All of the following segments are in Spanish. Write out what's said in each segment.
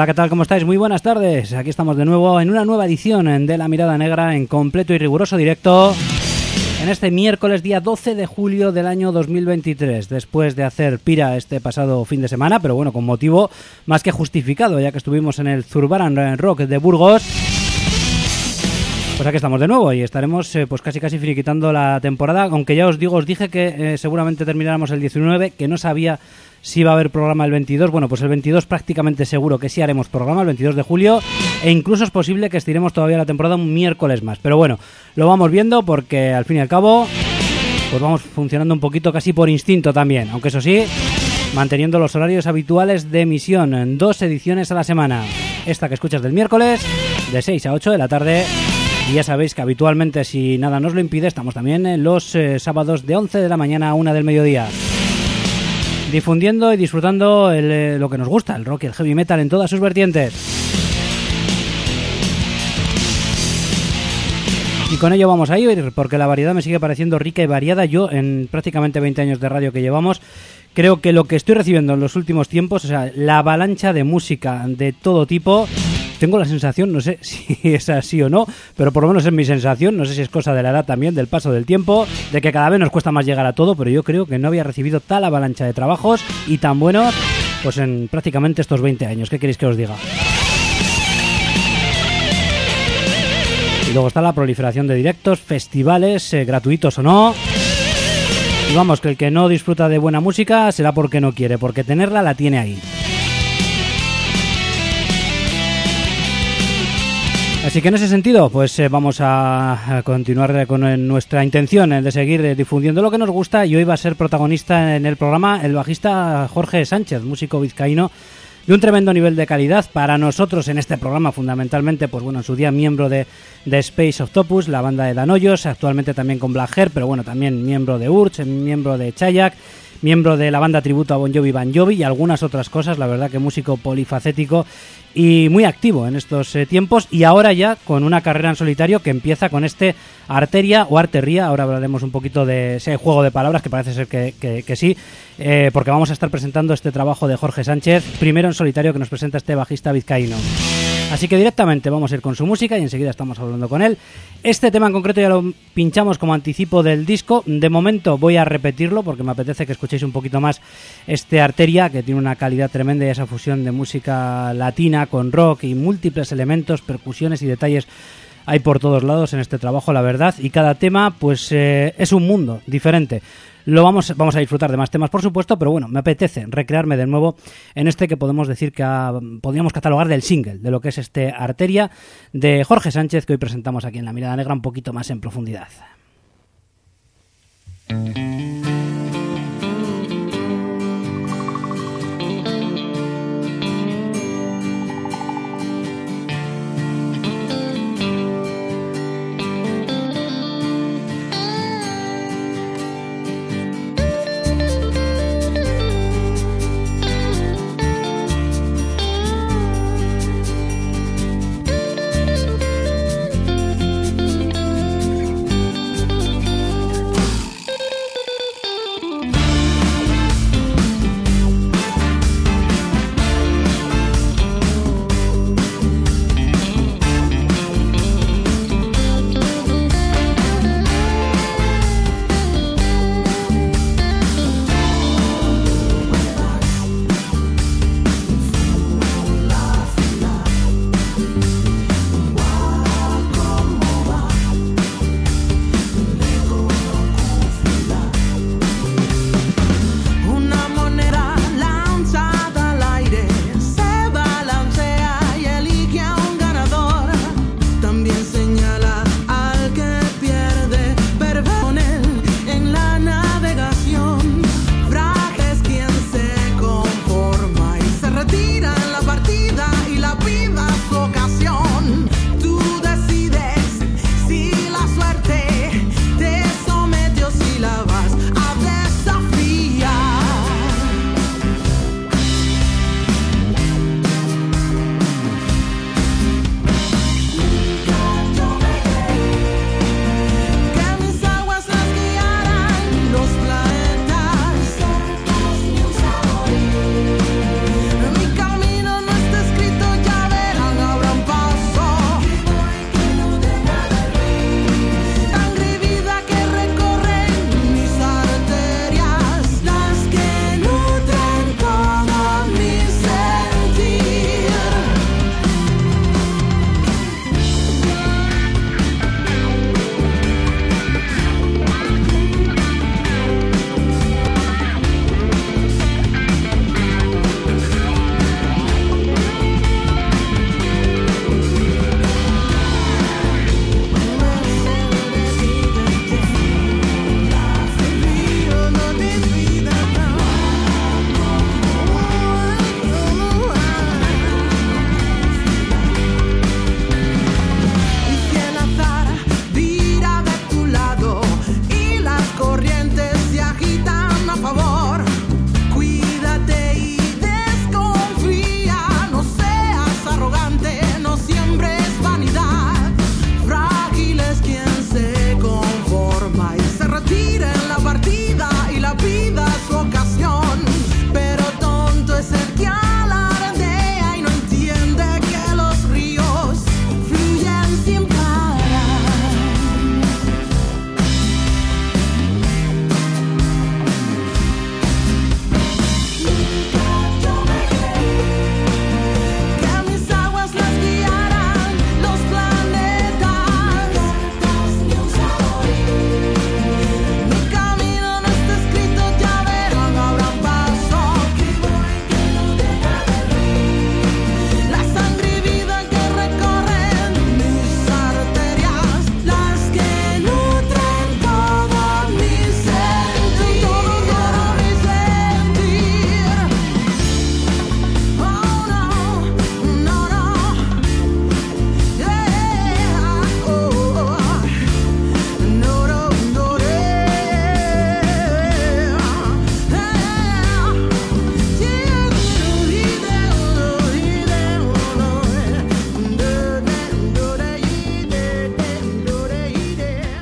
Hola, ¿qué tal? ¿Cómo estáis? Muy buenas tardes. Aquí estamos de nuevo en una nueva edición de La Mirada Negra en completo y riguroso directo. En este miércoles día 12 de julio del año 2023, después de hacer pira este pasado fin de semana, pero bueno, con motivo más que justificado, ya que estuvimos en el Zurbaran Rock de Burgos. Pues aquí estamos de nuevo y estaremos eh, pues casi casi finiquitando la temporada, aunque ya os digo, os dije que eh, seguramente termináramos el 19, que no sabía si va a haber programa el 22. Bueno, pues el 22 prácticamente seguro que sí haremos programa, el 22 de julio. E incluso es posible que estiremos todavía la temporada un miércoles más. Pero bueno, lo vamos viendo porque al fin y al cabo, pues vamos funcionando un poquito casi por instinto también. Aunque eso sí, manteniendo los horarios habituales de emisión en dos ediciones a la semana. Esta que escuchas del miércoles, de 6 a 8 de la tarde. Y ya sabéis que habitualmente, si nada nos lo impide, estamos también los eh, sábados de 11 de la mañana a 1 del mediodía difundiendo y disfrutando eh, lo que nos gusta, el rock y el heavy metal en todas sus vertientes. Y con ello vamos a ir, porque la variedad me sigue pareciendo rica y variada. Yo, en prácticamente 20 años de radio que llevamos, creo que lo que estoy recibiendo en los últimos tiempos, o sea, la avalancha de música de todo tipo, tengo la sensación, no sé si es así o no, pero por lo menos es mi sensación, no sé si es cosa de la edad también, del paso del tiempo, de que cada vez nos cuesta más llegar a todo, pero yo creo que no había recibido tal avalancha de trabajos y tan buenos pues en prácticamente estos 20 años. ¿Qué queréis que os diga? Y luego está la proliferación de directos, festivales, eh, gratuitos o no. Y vamos, que el que no disfruta de buena música será porque no quiere, porque tenerla la tiene ahí. Así que en ese sentido, pues eh, vamos a, continuar con eh, nuestra intención eh, de seguir difundiendo lo que nos gusta. Y hoy va a ser protagonista en el programa el bajista Jorge Sánchez, músico vizcaíno de un tremendo nivel de calidad. Para nosotros en este programa fundamentalmente, pues bueno, en su día miembro de, Space Octopus, la banda de Danoyos, actualmente también con Black pero bueno, también miembro de Urch, miembro de Chayak, miembro de la banda tributo a Bon Jovi Van Jovi y algunas otras cosas, la verdad que músico polifacético y muy activo en estos eh, tiempos. Y ahora ya con una carrera en solitario que empieza con este Arteria o Artería, ahora hablaremos un poquito de ese juego de palabras que parece ser que, sí, eh, porque vamos a estar presentando este trabajo de Jorge Sánchez, primero en solitario que nos presenta este bajista vizcaíno. Así que directamente vamos a ir con su música y enseguida estamos hablando con él. Este tema en concreto ya lo pinchamos como anticipo del disco. De momento voy a repetirlo porque me apetece que escuchéis un poquito más este Arteria, que tiene una calidad tremenda y esa fusión de música latina con rock y múltiples elementos, percusiones y detalles hay por todos lados en este trabajo, la verdad, y cada tema pues eh, es un mundo diferente. Lo vamos, vamos a disfrutar de más temas, por supuesto, pero bueno, me apetece recrearme de nuevo en este que podemos decir que podríamos catalogar del single, de lo que es este Arteria de Jorge Sánchez que hoy presentamos aquí en La Mirada Negra un poquito más en profundidad.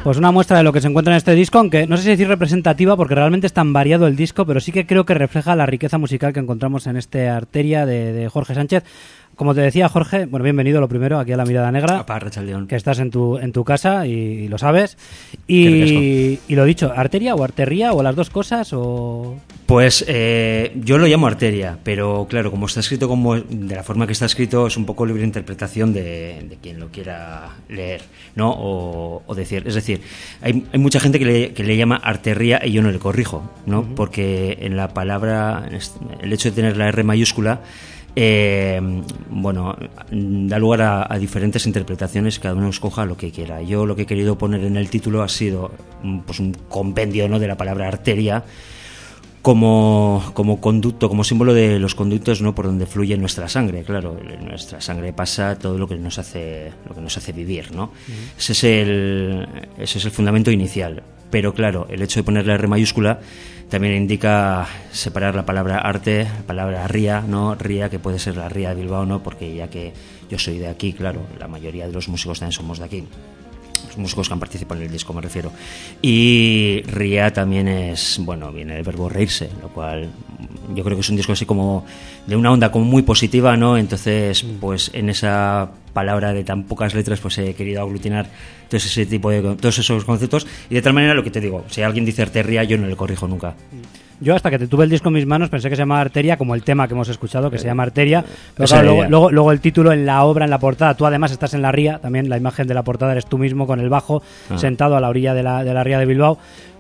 Pues una muestra de lo que se encuentra en este disco, aunque no sé si decir representativa porque realmente es tan variado el disco, pero sí que creo que refleja la riqueza musical que encontramos en este Arteria de Jorge Sánchez. Como te decía, Jorge, bueno, bienvenido lo primero aquí a La Mirada Negra. que estás en tu, en tu casa y, lo sabes. Y, y, lo dicho, ¿arteria o arteria o las dos cosas? o Pues eh, yo lo llamo arteria, pero claro, como está escrito como de la forma que está escrito, es un poco libre interpretación de, quien lo quiera leer, ¿no? O, decir. Es decir, hay, hay mucha gente que le, que le, llama arteria y yo no le corrijo, ¿no? Porque en la palabra, el hecho de tener la R mayúscula, eh, bueno, da lugar a, diferentes interpretaciones, cada uno escoja lo que quiera. Yo lo que he querido poner en el título ha sido mm, pues, un compendio ¿no? de la palabra arteria como, como conducto, como símbolo de los conductos ¿no? por donde fluye nuestra sangre. Claro, nuestra sangre pasa todo lo que nos hace, lo que nos hace vivir. ¿no? ese, es el, ese es el fundamento inicial. Pero claro, el hecho de poner la R mayúscula también indica separar la palabra arte, la palabra ría, ¿no? Ría, que puede ser la ría de Bilbao, ¿no? Porque ya que yo soy de aquí, claro, la mayoría de los músicos también somos de aquí. Los músicos que han participado en el disco, me refiero. Y ría también es, bueno, viene del verbo reírse, lo cual yo creo que es un disco así como de una onda como muy positiva, ¿no? Entonces, pues en esa palabra de tan pocas letras, pues he querido aglutinar todo ese tipo de todos esos conceptos y de tal manera lo que te digo, si alguien dice arteria, yo no le corrijo nunca. Yo hasta que te tuve el disco en mis manos pensé que se llamaba Arteria, como el tema que hemos escuchado, que se llama Arteria. Pero luego, luego, el título en la obra, en la portada, tú además estás en la ría, también la imagen de la portada eres tú mismo con el bajo, ah. sentado a la orilla de la, de la ría de Bilbao.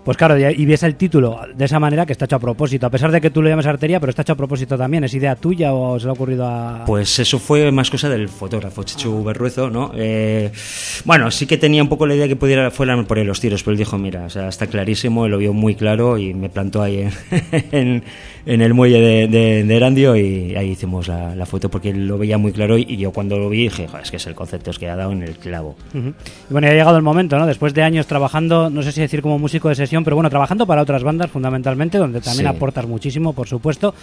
Pues claro, y ves el título de esa manera que está hecho a propósito, a pesar de que tú lo llames arteria, pero está hecho a propósito también. ¿Es idea tuya o se le ha ocurrido a...? Pues eso fue más cosa del fotógrafo, Chichu Berruezo, ¿no? Eh, bueno, sí que tenía un poco la idea que pudiera fueran por ahí los tiros, pero él dijo, mira, o sea, está clarísimo, él lo vio muy claro y me plantó ahí en, el muelle de, de, Erandio y ahí hicimos la, foto porque lo veía muy claro y yo cuando lo vi dije, es que es el concepto, es que ha dado en el clavo. Y bueno, ya ha llegado el momento, ¿no? Después de años trabajando, no sé si decir como músico de sesión, pero bueno, trabajando para otras bandas fundamentalmente, donde también aportas muchísimo, por supuesto,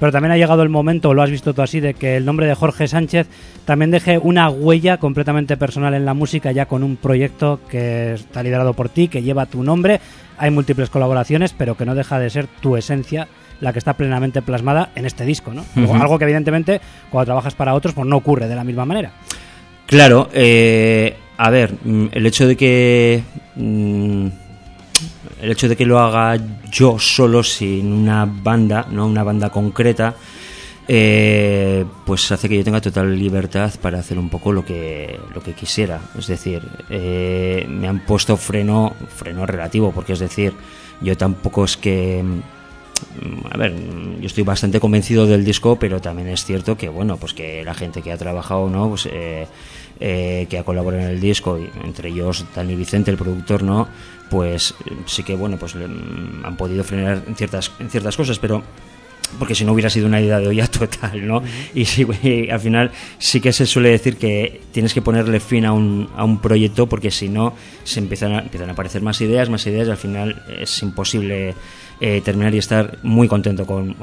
pero también ha llegado el momento, lo has visto tú así, de que el nombre de Jorge Sánchez también deje una huella completamente personal en la música, ya con un proyecto que está liderado por ti, que lleva tu nombre, hay múltiples colaboraciones, pero que no deja de ser tu esencia la que está plenamente plasmada en este disco, ¿no? Algo que evidentemente cuando trabajas para otros pues no ocurre de la misma manera. Claro, eh, a ver, mm, el hecho de que mm, el hecho de que lo haga yo solo, sin una banda, no una banda concreta, eh, pues hace que yo tenga total libertad para hacer un poco lo que lo que quisiera. Es decir, eh, me han puesto freno freno relativo, porque es decir, yo tampoco es que a ver, yo estoy bastante convencido del disco, pero también es cierto que bueno, pues que la gente que ha trabajado, no, pues eh, eh, que ha colaborado en el disco, entre ellos Dani Vicente, el productor, ¿no? Pues sí que, bueno, pues han podido frenar en ciertas, ciertas cosas, pero porque si no hubiera sido una idea de olla total, ¿no? Y, sí, al final sí que se suele decir que tienes que ponerle fin a un, a un proyecto porque si no se empiezan a, empiezan a aparecer más ideas, más ideas y al final es imposible eh, terminar y estar muy contento con,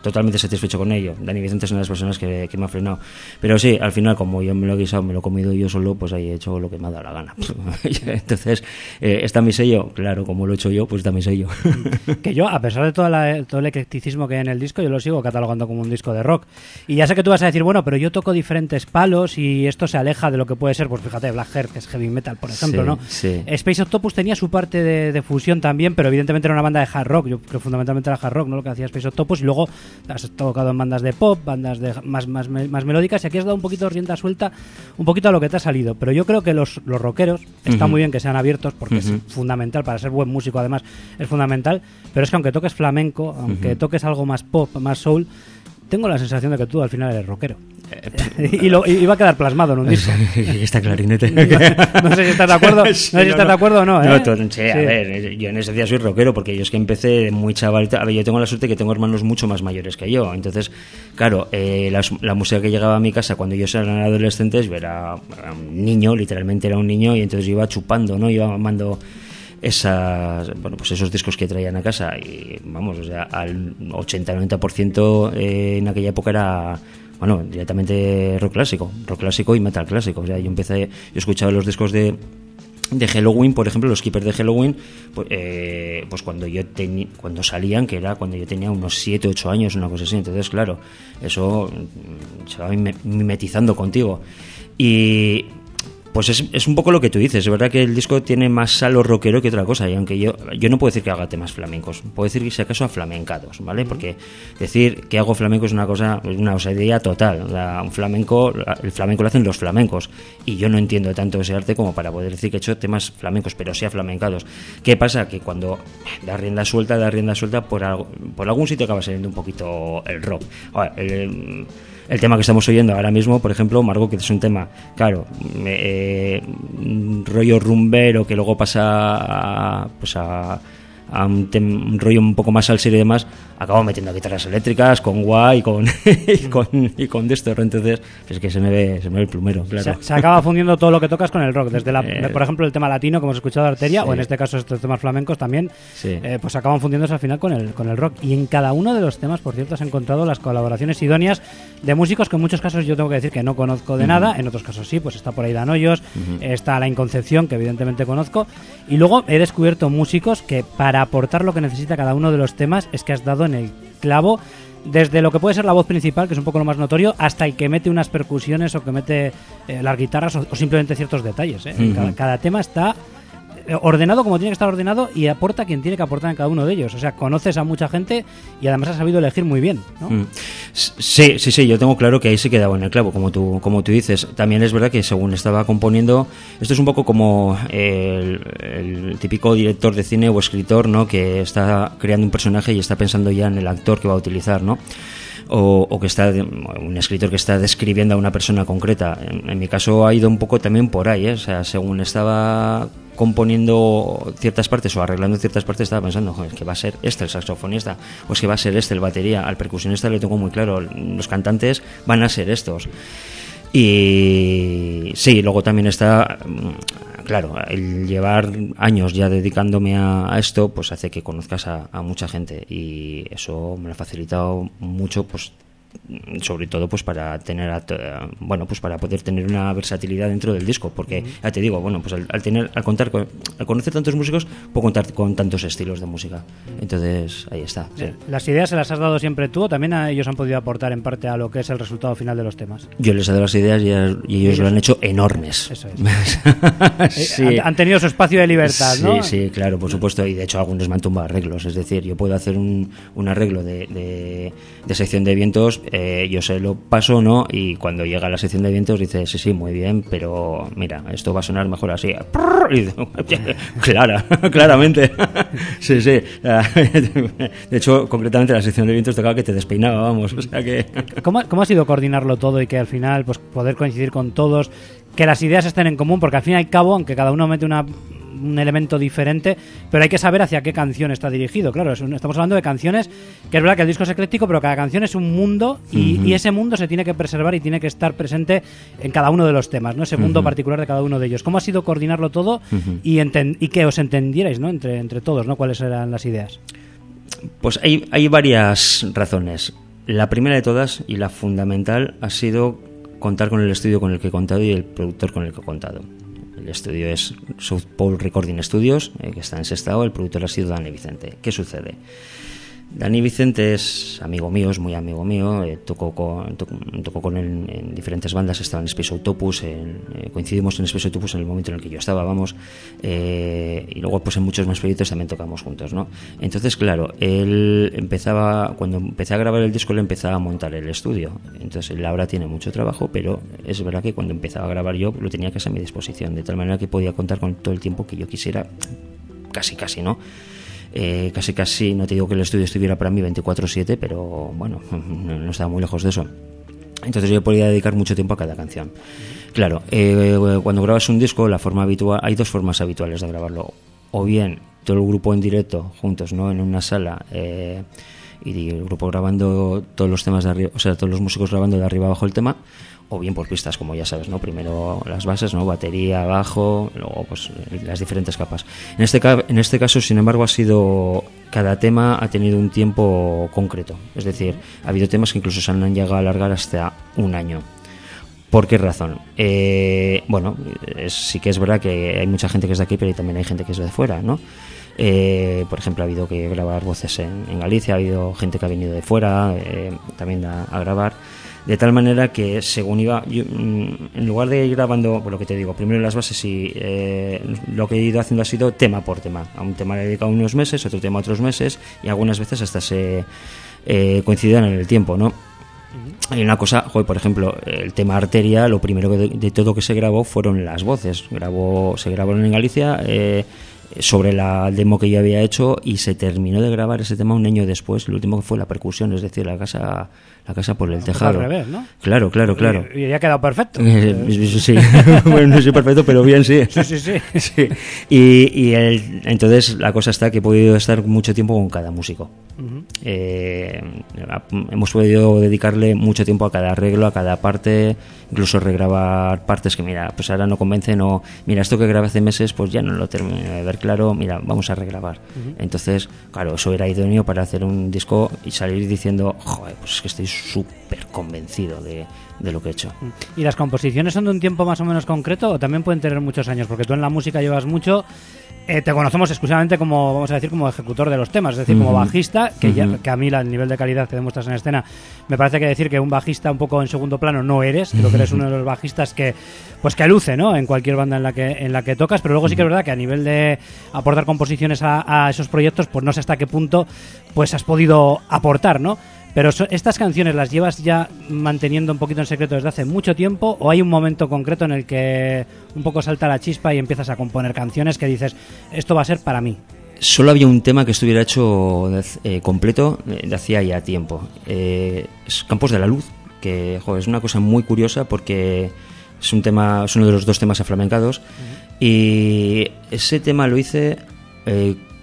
totalmente satisfecho con ello. Dani Vicente es una de las personas que, me ha frenado. Pero sí, al final, como yo me lo he guisado, me lo he comido yo solo, pues ahí he hecho lo que me ha dado la gana. Entonces, eh, ¿está mi sello? Claro, como lo he hecho yo, pues está mi sello. que yo, a pesar de todo el eclecticismo que hay en el disco, yo lo sigo catalogando como un disco de rock. Y ya sé que tú vas a decir, bueno, pero yo toco diferentes palos y esto se aleja de lo que puede ser, pues fíjate, Black Heart, que es heavy metal, por ejemplo, ¿no? Space Octopus tenía su parte de, de, fusión también, pero evidentemente era una banda de hard rock. Yo que fundamentalmente era hard rock, ¿no? Lo que hacía Space Octopus y luego has tocado en bandas de pop, bandas de más, más, más melódicas y aquí has dado un poquito de rienda suelta, un poquito a lo que te ha salido. Pero yo creo que los, los rockeros está muy bien que sean abiertos porque es fundamental, para ser buen músico además es fundamental, pero es que aunque toques flamenco, aunque toques algo más pop, más soul, tengo la sensación de que tú al final eres rockero. y, lo, iba a quedar plasmado en un disco. Está clarinete. no sé si estás de acuerdo, no, sé si estás de acuerdo o no. ¿eh? sí, a ver, yo en ese día soy rockero porque yo es que empecé muy chaval. A ver, yo tengo la suerte que tengo hermanos mucho más mayores que yo. Entonces, claro, eh, la, música que llegaba a mi casa cuando yo era adolescentes, yo era, un niño, literalmente era un niño, y entonces yo iba chupando, ¿no? Iba mamando esas, bueno, pues esos discos que traían a casa y vamos, o sea, al 80-90% eh, en aquella época era bueno, directamente rock clásico, rock clásico y metal clásico. O sea, yo empecé, yo escuchaba los discos de de Halloween, por ejemplo, los keepers de Halloween, pues, eh, pues cuando yo cuando salían, que era cuando yo tenía unos 7, 8 años, una cosa así, entonces claro, eso mm, se va mimetizando contigo. Y pues es, es, un poco lo que tú dices, es verdad que el disco tiene más salo rockero que otra cosa, y aunque yo, yo no puedo decir que haga temas flamencos, puedo decir que si acaso a flamencados, ¿vale? Porque decir que hago flamenco es una cosa, una osadía total, un flamenco, el flamenco lo hacen los flamencos, y yo no entiendo tanto ese arte como para poder decir que he hecho temas flamencos, pero sí flamencados. ¿Qué pasa? Que cuando da rienda suelta, da rienda suelta, por, por algún sitio acaba saliendo un poquito el rock. el, el tema que estamos oyendo ahora mismo, por ejemplo, Margot, que es un tema, claro, eh, rollo rumbero que luego pasa pues a a un, rollo un poco más al y demás, acabo metiendo guitarras eléctricas con guay y con, y con, y con Entonces, es que se me ve, se me ve el plumero, claro. Se, acaba fundiendo todo lo que tocas con el rock. Desde, la, eh, por ejemplo, el tema latino, como hemos escuchado Arteria, o en este caso estos temas flamencos también, eh, pues acaban fundiéndose al final con el, con el rock. Y en cada uno de los temas, por cierto, has encontrado las colaboraciones idóneas de músicos que en muchos casos yo tengo que decir que no conozco de nada, en otros casos sí, pues está por ahí Dan Hoyos, está La Inconcepción, que evidentemente conozco, y luego he descubierto músicos que para aportar lo que necesita cada uno de los temas es que has dado en el clavo desde lo que puede ser la voz principal, que es un poco lo más notorio, hasta el que mete unas percusiones o que mete eh, las guitarras o, simplemente ciertos detalles. ¿eh? cada, tema está ordenado como tiene que estar ordenado y aporta quien tiene que aportar en cada uno de ellos. O sea, conoces a mucha gente y además has sabido elegir muy bien. ¿no? Mm. Sí, sí, sí, yo tengo claro que ahí se quedaba en el clavo, como tú, como tú dices. También es verdad que según estaba componiendo, esto es un poco como el, típico director de cine o escritor, ¿no? Que está creando un personaje y está pensando ya en el actor que va a utilizar, ¿no? O, que está un escritor que está describiendo a una persona concreta. En, mi caso ha ido un poco también por ahí, ¿eh? o sea, según estaba componiendo ciertas partes o arreglando ciertas partes estaba pensando, joder, que va a ser este el saxofonista o es que va a ser este el batería. Al percusionista le tengo muy claro, los cantantes van a ser estos. Y sí, luego también está, claro, el llevar años ya dedicándome a, esto, pues hace que conozcas a, a, mucha gente y eso me ha facilitado mucho, pues sobre todo pues para tener bueno pues para poder tener una versatilidad dentro del disco porque ya te digo bueno pues al, tener al contar con, al conocer tantos músicos puedo contar con tantos estilos de música. Entonces ahí está eh, las ideas se las has dado siempre tú o también ellos han podido aportar en parte a lo que es el resultado final de los temas yo les he dado las ideas y, ellos, lo han hecho enormes. Eso es. Eh, han, tenido su espacio de libertad sí, ¿no? sí claro por supuesto y de hecho algunos me han tumbado arreglos es decir yo puedo hacer un, un arreglo de, de, de sección de vientos eh, yo se lo paso, ¿no? Y cuando llega a la sección de vientos dice, sí, sí, muy bien, pero mira, esto va a sonar mejor así. Clara, claramente. sí, sí. De hecho, concretamente la sección de vientos tocaba que te despeinaba, vamos. O sea que... ¿Cómo, ¿Cómo ha sido coordinarlo todo y que al final pues poder coincidir con todos, que las ideas estén en común? Porque al fin y al cabo, aunque cada uno mete una un elemento diferente, pero hay que saber hacia qué canción está dirigido. Claro, estamos hablando de canciones, que es verdad que el disco es ecléctico, pero cada canción es un mundo y, ese mundo se tiene que preservar y tiene que estar presente en cada uno de los temas, ¿no? Ese mundo particular de cada uno de ellos. ¿Cómo ha sido coordinarlo todo y, y que os entendierais, ¿no? Entre, entre todos, ¿no? ¿Cuáles eran las ideas? Pues hay, hay varias razones. La primera de todas y la fundamental ha sido contar con el estudio con el que he contado y el productor con el que he contado. El estudio es South Pole Recording Studios, eh, que está en ese estado. El productor ha sido Dani Vicente. ¿Qué sucede? Dani Vicente es amigo mío, es muy amigo mío, eh, tocó, con, él en diferentes bandas, estaba en Space Autopus, eh, coincidimos en Space Autopus en el momento en el que yo estaba, vamos, eh, y luego pues en muchos más proyectos también tocamos juntos, ¿no? Entonces, claro, él empezaba, cuando empecé a grabar el disco, él empezaba a montar el estudio, entonces él ahora tiene mucho trabajo, pero es verdad que cuando empezaba a grabar yo lo tenía casi a mi disposición, de tal manera que podía contar con todo el tiempo que yo quisiera, casi casi, ¿no? Eh, casi casi, no te digo que el estudio estuviera para mí 24/7, pero bueno, no, estaba muy lejos de eso. Entonces yo podía dedicar mucho tiempo a cada canción. Claro, eh, cuando grabas un disco, la forma habitual, hay dos formas habituales de grabarlo. O bien todo el grupo en directo, juntos, ¿no? En una sala, eh, y el grupo grabando todos los temas de arriba, o sea, todos los músicos grabando de arriba abajo el tema, o bien por pistas, como ya sabes, ¿no? Primero las bases, ¿no? Batería, bajo, luego pues las diferentes capas. En este, en este caso, sin embargo, ha sido cada tema ha tenido un tiempo concreto. Es decir, ha habido temas que incluso se han llegado a alargar hasta un año. ¿Por qué razón? Eh, bueno, sí que es verdad que hay mucha gente que es de aquí, pero también hay gente que es de fuera, ¿no? Eh, por ejemplo, ha habido que grabar voces en, Galicia, ha habido gente que ha venido de fuera eh, también a, grabar. De tal manera que según iba, mm, en lugar de ir grabando, por lo que te digo, primero las bases y lo que he ido haciendo ha sido tema por tema. A un tema le he dedicado unos meses, otro tema otros meses y algunas veces hasta se coincidían en el tiempo, ¿no? Hay una cosa, por ejemplo, el tema arteria, lo primero de, todo que se grabó fueron las voces. Grabó, se grabaron en Galicia eh, sobre la demo que yo había hecho y se terminó de grabar ese tema un año después. Lo último que fue la percusión, es decir, la casa la casa por el tejado. Al revés, ¿no? Claro, claro, claro. Y, ya ha quedado perfecto. Eh, sí, bueno, no soy perfecto, pero bien sí. Sí, sí, sí. Y, y entonces la cosa está que he podido estar mucho tiempo con cada músico. Eh, hemos podido dedicarle mucho tiempo a cada arreglo, a cada parte, incluso regrabar partes que, mira, pues ahora no convence, no, mira, esto que grabé hace meses, pues ya no lo termino de ver claro, mira, vamos a regrabar. Entonces, claro, eso era idóneo para hacer un disco y salir diciendo, joder, pues es que estoy súper convencido de, de, lo que he hecho. ¿Y las composiciones son de un tiempo más o menos concreto o también pueden tener muchos años? Porque tú en la música llevas mucho. Eh, te conocemos exclusivamente como, vamos a decir, como ejecutor de los temas, es decir, como bajista, que, ya, que a mí el nivel de calidad que demuestras en escena, me parece que decir que un bajista un poco en segundo plano no eres, creo que eres uno de los bajistas que, pues que luce, ¿no? En cualquier banda en la que, en la que tocas, pero luego sí que es verdad que a nivel de aportar composiciones a, a esos proyectos, pues no sé hasta qué punto, pues has podido aportar, ¿no? Pero estas canciones las llevas ya manteniendo un poquito en secreto desde hace mucho tiempo o hay un momento concreto en el que un poco salta la chispa y empiezas a componer canciones que dices, esto va a ser para mí. Solo había un tema que estuviera hecho eh, completo eh, de hacía ya tiempo. Eh, es Campos de la Luz, que es una cosa muy curiosa porque es un tema, es uno de los dos temas aflamencados. Y ese tema lo hice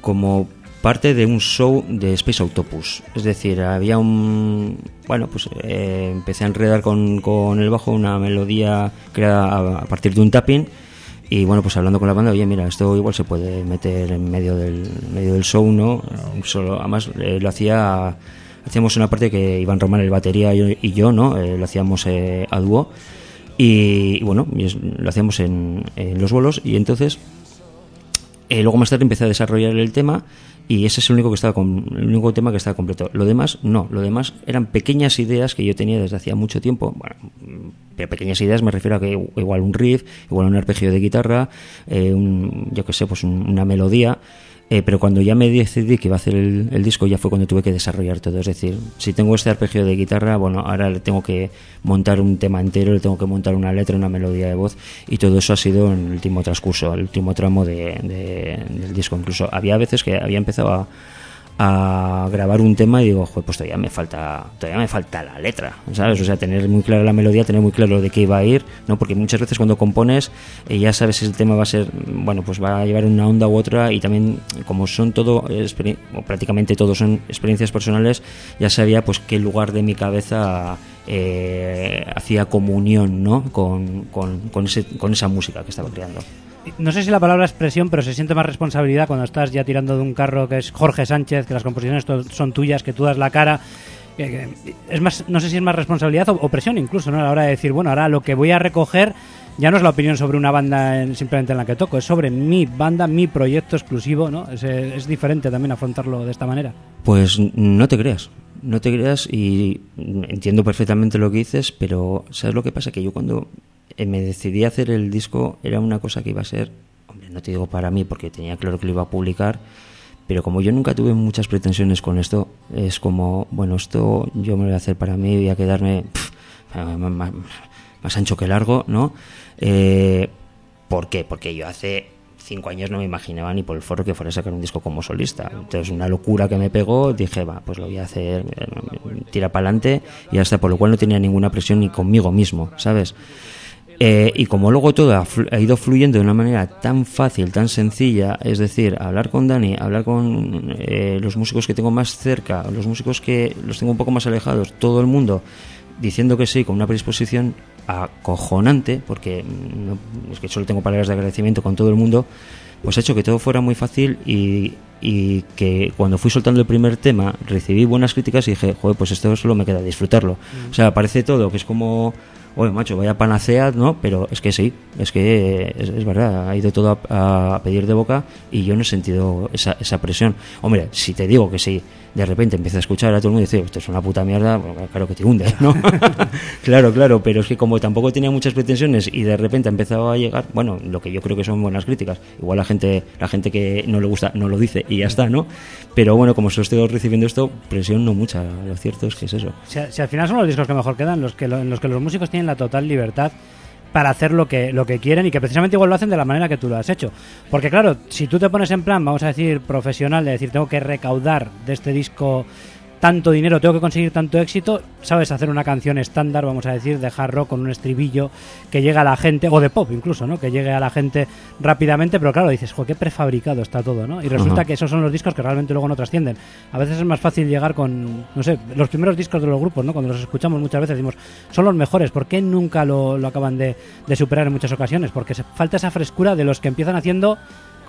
como parte de un show de Space Autopus. Es decir, había un... Bueno, pues eh, empecé a enredar con, con, el bajo una melodía creada a, partir de un tapping y bueno, pues hablando con la banda, oye, mira, esto igual se puede meter en medio del, medio del show, ¿no? Solo, además eh, lo hacía... Hacíamos una parte que Iván Román, el batería y yo, ¿no? Eh, lo hacíamos a dúo. Y, bueno, lo hacíamos en, en, los bolos y entonces... luego más tarde empecé a desarrollar el tema y ese es el único que estaba el único tema que estaba completo. Lo demás no, lo demás eran pequeñas ideas que yo tenía desde hacía mucho tiempo. Bueno, pero pequeñas ideas me refiero a que igual un riff, igual un arpegio de guitarra, eh, un, yo que sé, pues una melodía eh, pero cuando ya me decidí que iba a hacer el, disco, ya fue cuando tuve que desarrollar todo. Es decir, si tengo este arpegio de guitarra, bueno, ahora le tengo que montar un tema entero, le tengo que montar una letra, una melodía de voz, y todo eso ha sido en el último transcurso, el último tramo de, del disco. Incluso había veces que había empezado a a grabar un tema y digo, pues todavía me falta, todavía me falta la letra, ¿sabes? O sea, tener muy clara la melodía, tener muy claro de qué iba a ir, ¿no? Porque muchas veces cuando compones eh, ya sabes si el tema va a ser, bueno, pues va a llevar una onda u otra y también como son todo, o prácticamente todos son experiencias personales, ya sabía pues qué lugar de mi cabeza eh, hacía comunión, ¿no? Con, con, con, ese, con esa música que estaba creando no sé si la palabra es presión, pero se siente más responsabilidad cuando estás ya tirando de un carro que es Jorge Sánchez, que las composiciones son tuyas, que tú das la cara. es más, no sé si es más responsabilidad o, presión incluso, ¿no? A la hora de decir, bueno, ahora lo que voy a recoger ya no es la opinión sobre una banda simplemente en la que toco, es sobre mi banda, mi proyecto exclusivo, ¿no? Es, es diferente también afrontarlo de esta manera. Pues no te creas, no te creas y entiendo perfectamente lo que dices, pero ¿sabes lo que pasa? Que yo cuando eh, me decidí a hacer el disco, era una cosa que iba a ser, hombre, no te digo para mí porque tenía claro que lo iba a publicar, pero como yo nunca tuve muchas pretensiones con esto, es como, bueno, esto yo me lo voy a hacer para mí, voy a quedarme más, ancho que largo, ¿no? Eh, ¿Por qué? Porque yo hace cinco años no me imaginaba ni por el foro que fuera a sacar un disco como solista. Entonces, una locura que me pegó, dije, va, pues lo voy a hacer, eh, tira para adelante y hasta por lo cual no tenía ninguna presión ni conmigo mismo, ¿sabes? Eh, y como luego todo ha, ido fluyendo de una manera tan fácil, tan sencilla, es decir, hablar con Dani, hablar con eh, los músicos que tengo más cerca, los músicos que los tengo un poco más alejados, todo el mundo diciendo que sí, con una predisposición acojonante, porque mm, es que solo tengo palabras de agradecimiento con todo el mundo, pues ha hecho que todo fuera muy fácil y, y que cuando fui soltando el primer tema recibí buenas críticas y dije, joder, pues esto solo me queda disfrutarlo. Mm. O sea, parece todo que es como oye, macho, vaya panacea, ¿no? Pero es que sí, es que es, verdad, ha ido todo a, pedir de boca y yo no he sentido esa, esa presión. Hombre, si te digo que sí, de repente empieza a escuchar a todo el mundo y dice, esto es una puta mierda, claro que te hunde, ¿no? claro, claro, pero es que como tampoco tenía muchas pretensiones y de repente ha empezado a llegar, bueno, lo que yo creo que son buenas críticas, igual la gente, la gente que no le gusta no lo dice y ya está, ¿no? Pero bueno, como se estoy recibiendo esto, presión no mucha, lo cierto es que es eso. Si, al final son los discos que mejor quedan, los que, en los que los músicos tienen la total libertad para hacer lo que, lo que quieren y que precisamente igual lo hacen de la manera que tú lo has hecho. Porque claro, si tú te pones en plan, vamos a decir, profesional, de decir, tengo que recaudar de este disco tanto dinero, tengo que conseguir tanto éxito, sabes hacer una canción estándar, vamos a decir, de hard rock con un estribillo que llegue a la gente, o de pop incluso, ¿no? Que llegue a la gente rápidamente, pero claro, dices, joder, qué prefabricado está todo, ¿no? Y resulta que esos son los discos que realmente luego no trascienden. A veces es más fácil llegar con, no sé, los primeros discos de los grupos, ¿no? Cuando los escuchamos muchas veces decimos, son los mejores, ¿por qué nunca lo, lo acaban de, de superar en muchas ocasiones? Porque se, falta esa frescura de los que empiezan haciendo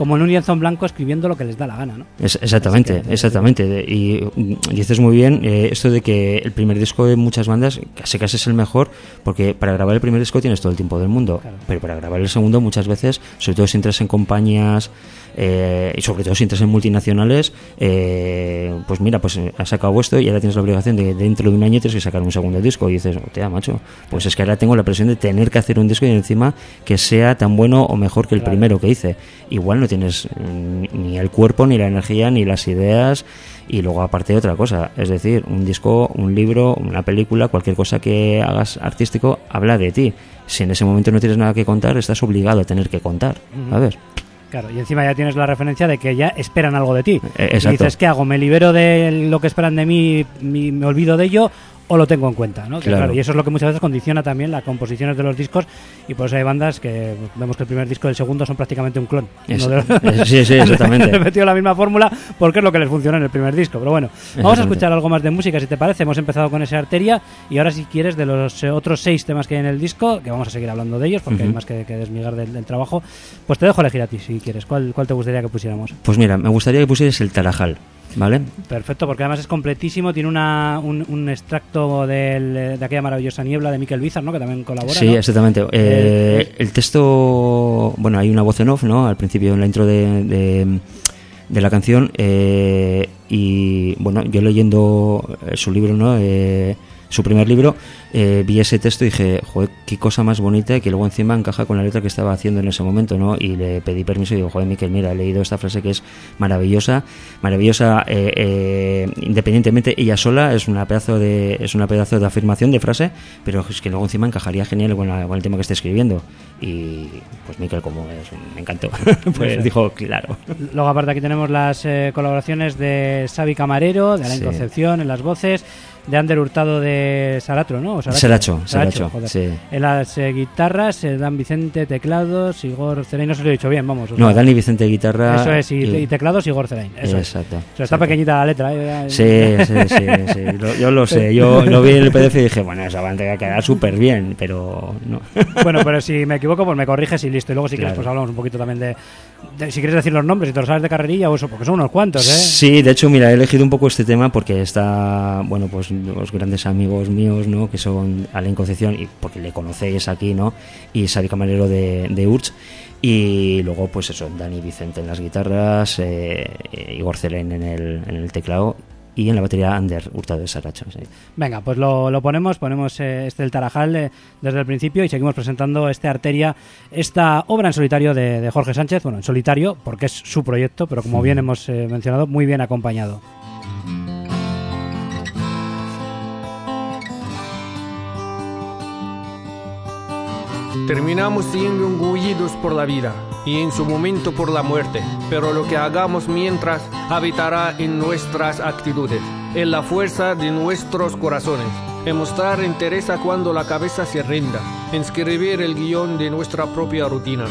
como en un lienzo en blanco escribiendo lo que les da la gana, ¿no? exactamente, exactamente. Y mm, dices muy bien eh, esto de que el primer disco de muchas bandas casi casi es el mejor, porque para grabar el primer disco tienes todo el tiempo del mundo, pero para grabar el segundo muchas veces, sobre todo si entras en compañías eh, y sobre todo si entras en multinacionales, eh, pues mira, pues has sacado esto y ahora tienes la obligación de dentro de un año tienes que sacar un segundo disco y dices, te macho, pues es que ahora tengo la presión de tener que hacer un disco y encima que sea tan bueno o mejor que el primero que hice. Igual no tienes ni el cuerpo, ni la energía, ni las ideas y luego aparte de otra cosa, es decir, un disco, un libro, una película, cualquier cosa que hagas artístico habla de ti. Si en ese momento no tienes nada que contar, estás obligado a tener que contar, a ver Claro, y encima ya tienes la referencia de que ya esperan algo de ti. Eh, y dices, ¿qué hago? ¿Me libero de lo que esperan de mí, me olvido de ello? O lo tengo en cuenta, ¿no? Claro. y eso es lo que muchas veces condiciona también las composiciones de los discos y por eso hay bandas que vemos que el primer disco y el segundo son prácticamente un clon. sí, sí, exactamente. He metido la misma fórmula porque es lo que les funciona en el primer disco. Pero bueno, vamos a escuchar algo más de música si te parece. Hemos empezado con esa arteria y ahora si quieres de los eh, otros seis temas que hay en el disco, que vamos a seguir hablando de ellos porque hay más que, desmigar del, trabajo, pues te dejo elegir a ti si quieres. ¿Cuál, ¿Cuál te gustaría que pusiéramos? Pues mira, me gustaría que pusieras el Tarajal. ¿Vale? Perfecto, porque además es completísimo, tiene una, un, extracto de aquella maravillosa niebla de Miquel Bizar, ¿no? Que también colabora. Sí, exactamente. Eh, eh, el texto, bueno, hay una voz en off, ¿no? Al principio, en la intro de, de, la canción. Eh, y bueno, yo leyendo su libro, ¿no? Su primer libro, eh, vi ese texto y dije, joder, qué cosa más bonita que luego encima encaja con la letra que estaba haciendo en ese momento, ¿no? Y le pedí permiso y digo, joder, Miquel, mira, he leído esta frase que es maravillosa, maravillosa, eh, eh, independientemente ella sola, es una pedazo de es una pedazo de afirmación de frase, pero es que luego encima encajaría genial con, el tema que está escribiendo. Y pues Miquel, como es, me encantó, pues dijo, claro. Luego aparte aquí tenemos las colaboraciones de Xavi Camarero, de Alain Concepción en las voces, de Ander Hurtado de Saratro, ¿no? Saracho, Saracho, sí. En las eh, guitarras, eh, Dan Vicente teclados, Igor Cerain, no se lo he dicho bien, vamos. no, Dan y Vicente guitarra. Eso es, y, teclados, Igor Cerain. Eso exacto. está pequeñita la letra. ¿eh? Sí, sí, sí, sí. yo lo sé, yo lo vi en el PDF y dije, bueno, esa banda va a quedar súper bien, pero no. bueno, pero si me equivoco, pues me corriges y listo. Y luego si quieres, pues hablamos un poquito también de, si quieres decir los nombres, si te lo sabes de carrerilla o eso, porque son unos cuantos, ¿eh? Sí, de hecho, mira, he elegido un poco este tema porque está, bueno, pues los grandes amigos míos, ¿no? Que son Alain Concepción, y porque le conocéis aquí, ¿no? Y Sari Camarero de, de Urch. Y luego, pues eso, Dani Vicente en las guitarras, eh, Igor Celen en el, en el teclado y en la batería Ander Hurtado de Saracho. Venga, pues lo, lo, ponemos, ponemos eh, este el Tarajal eh, desde el principio y seguimos presentando este Arteria, esta obra en solitario de, de, Jorge Sánchez, bueno, en solitario porque es su proyecto, pero como bien hemos eh, mencionado, muy bien acompañado. Terminamos siendo engullidos por la vida y en su momento por la muerte, pero lo que hagamos mientras habitará en nuestras actitudes, en la fuerza de nuestros corazones, en mostrar interés cuando la cabeza se rinda, en escribir el guion de nuestra propia rutina.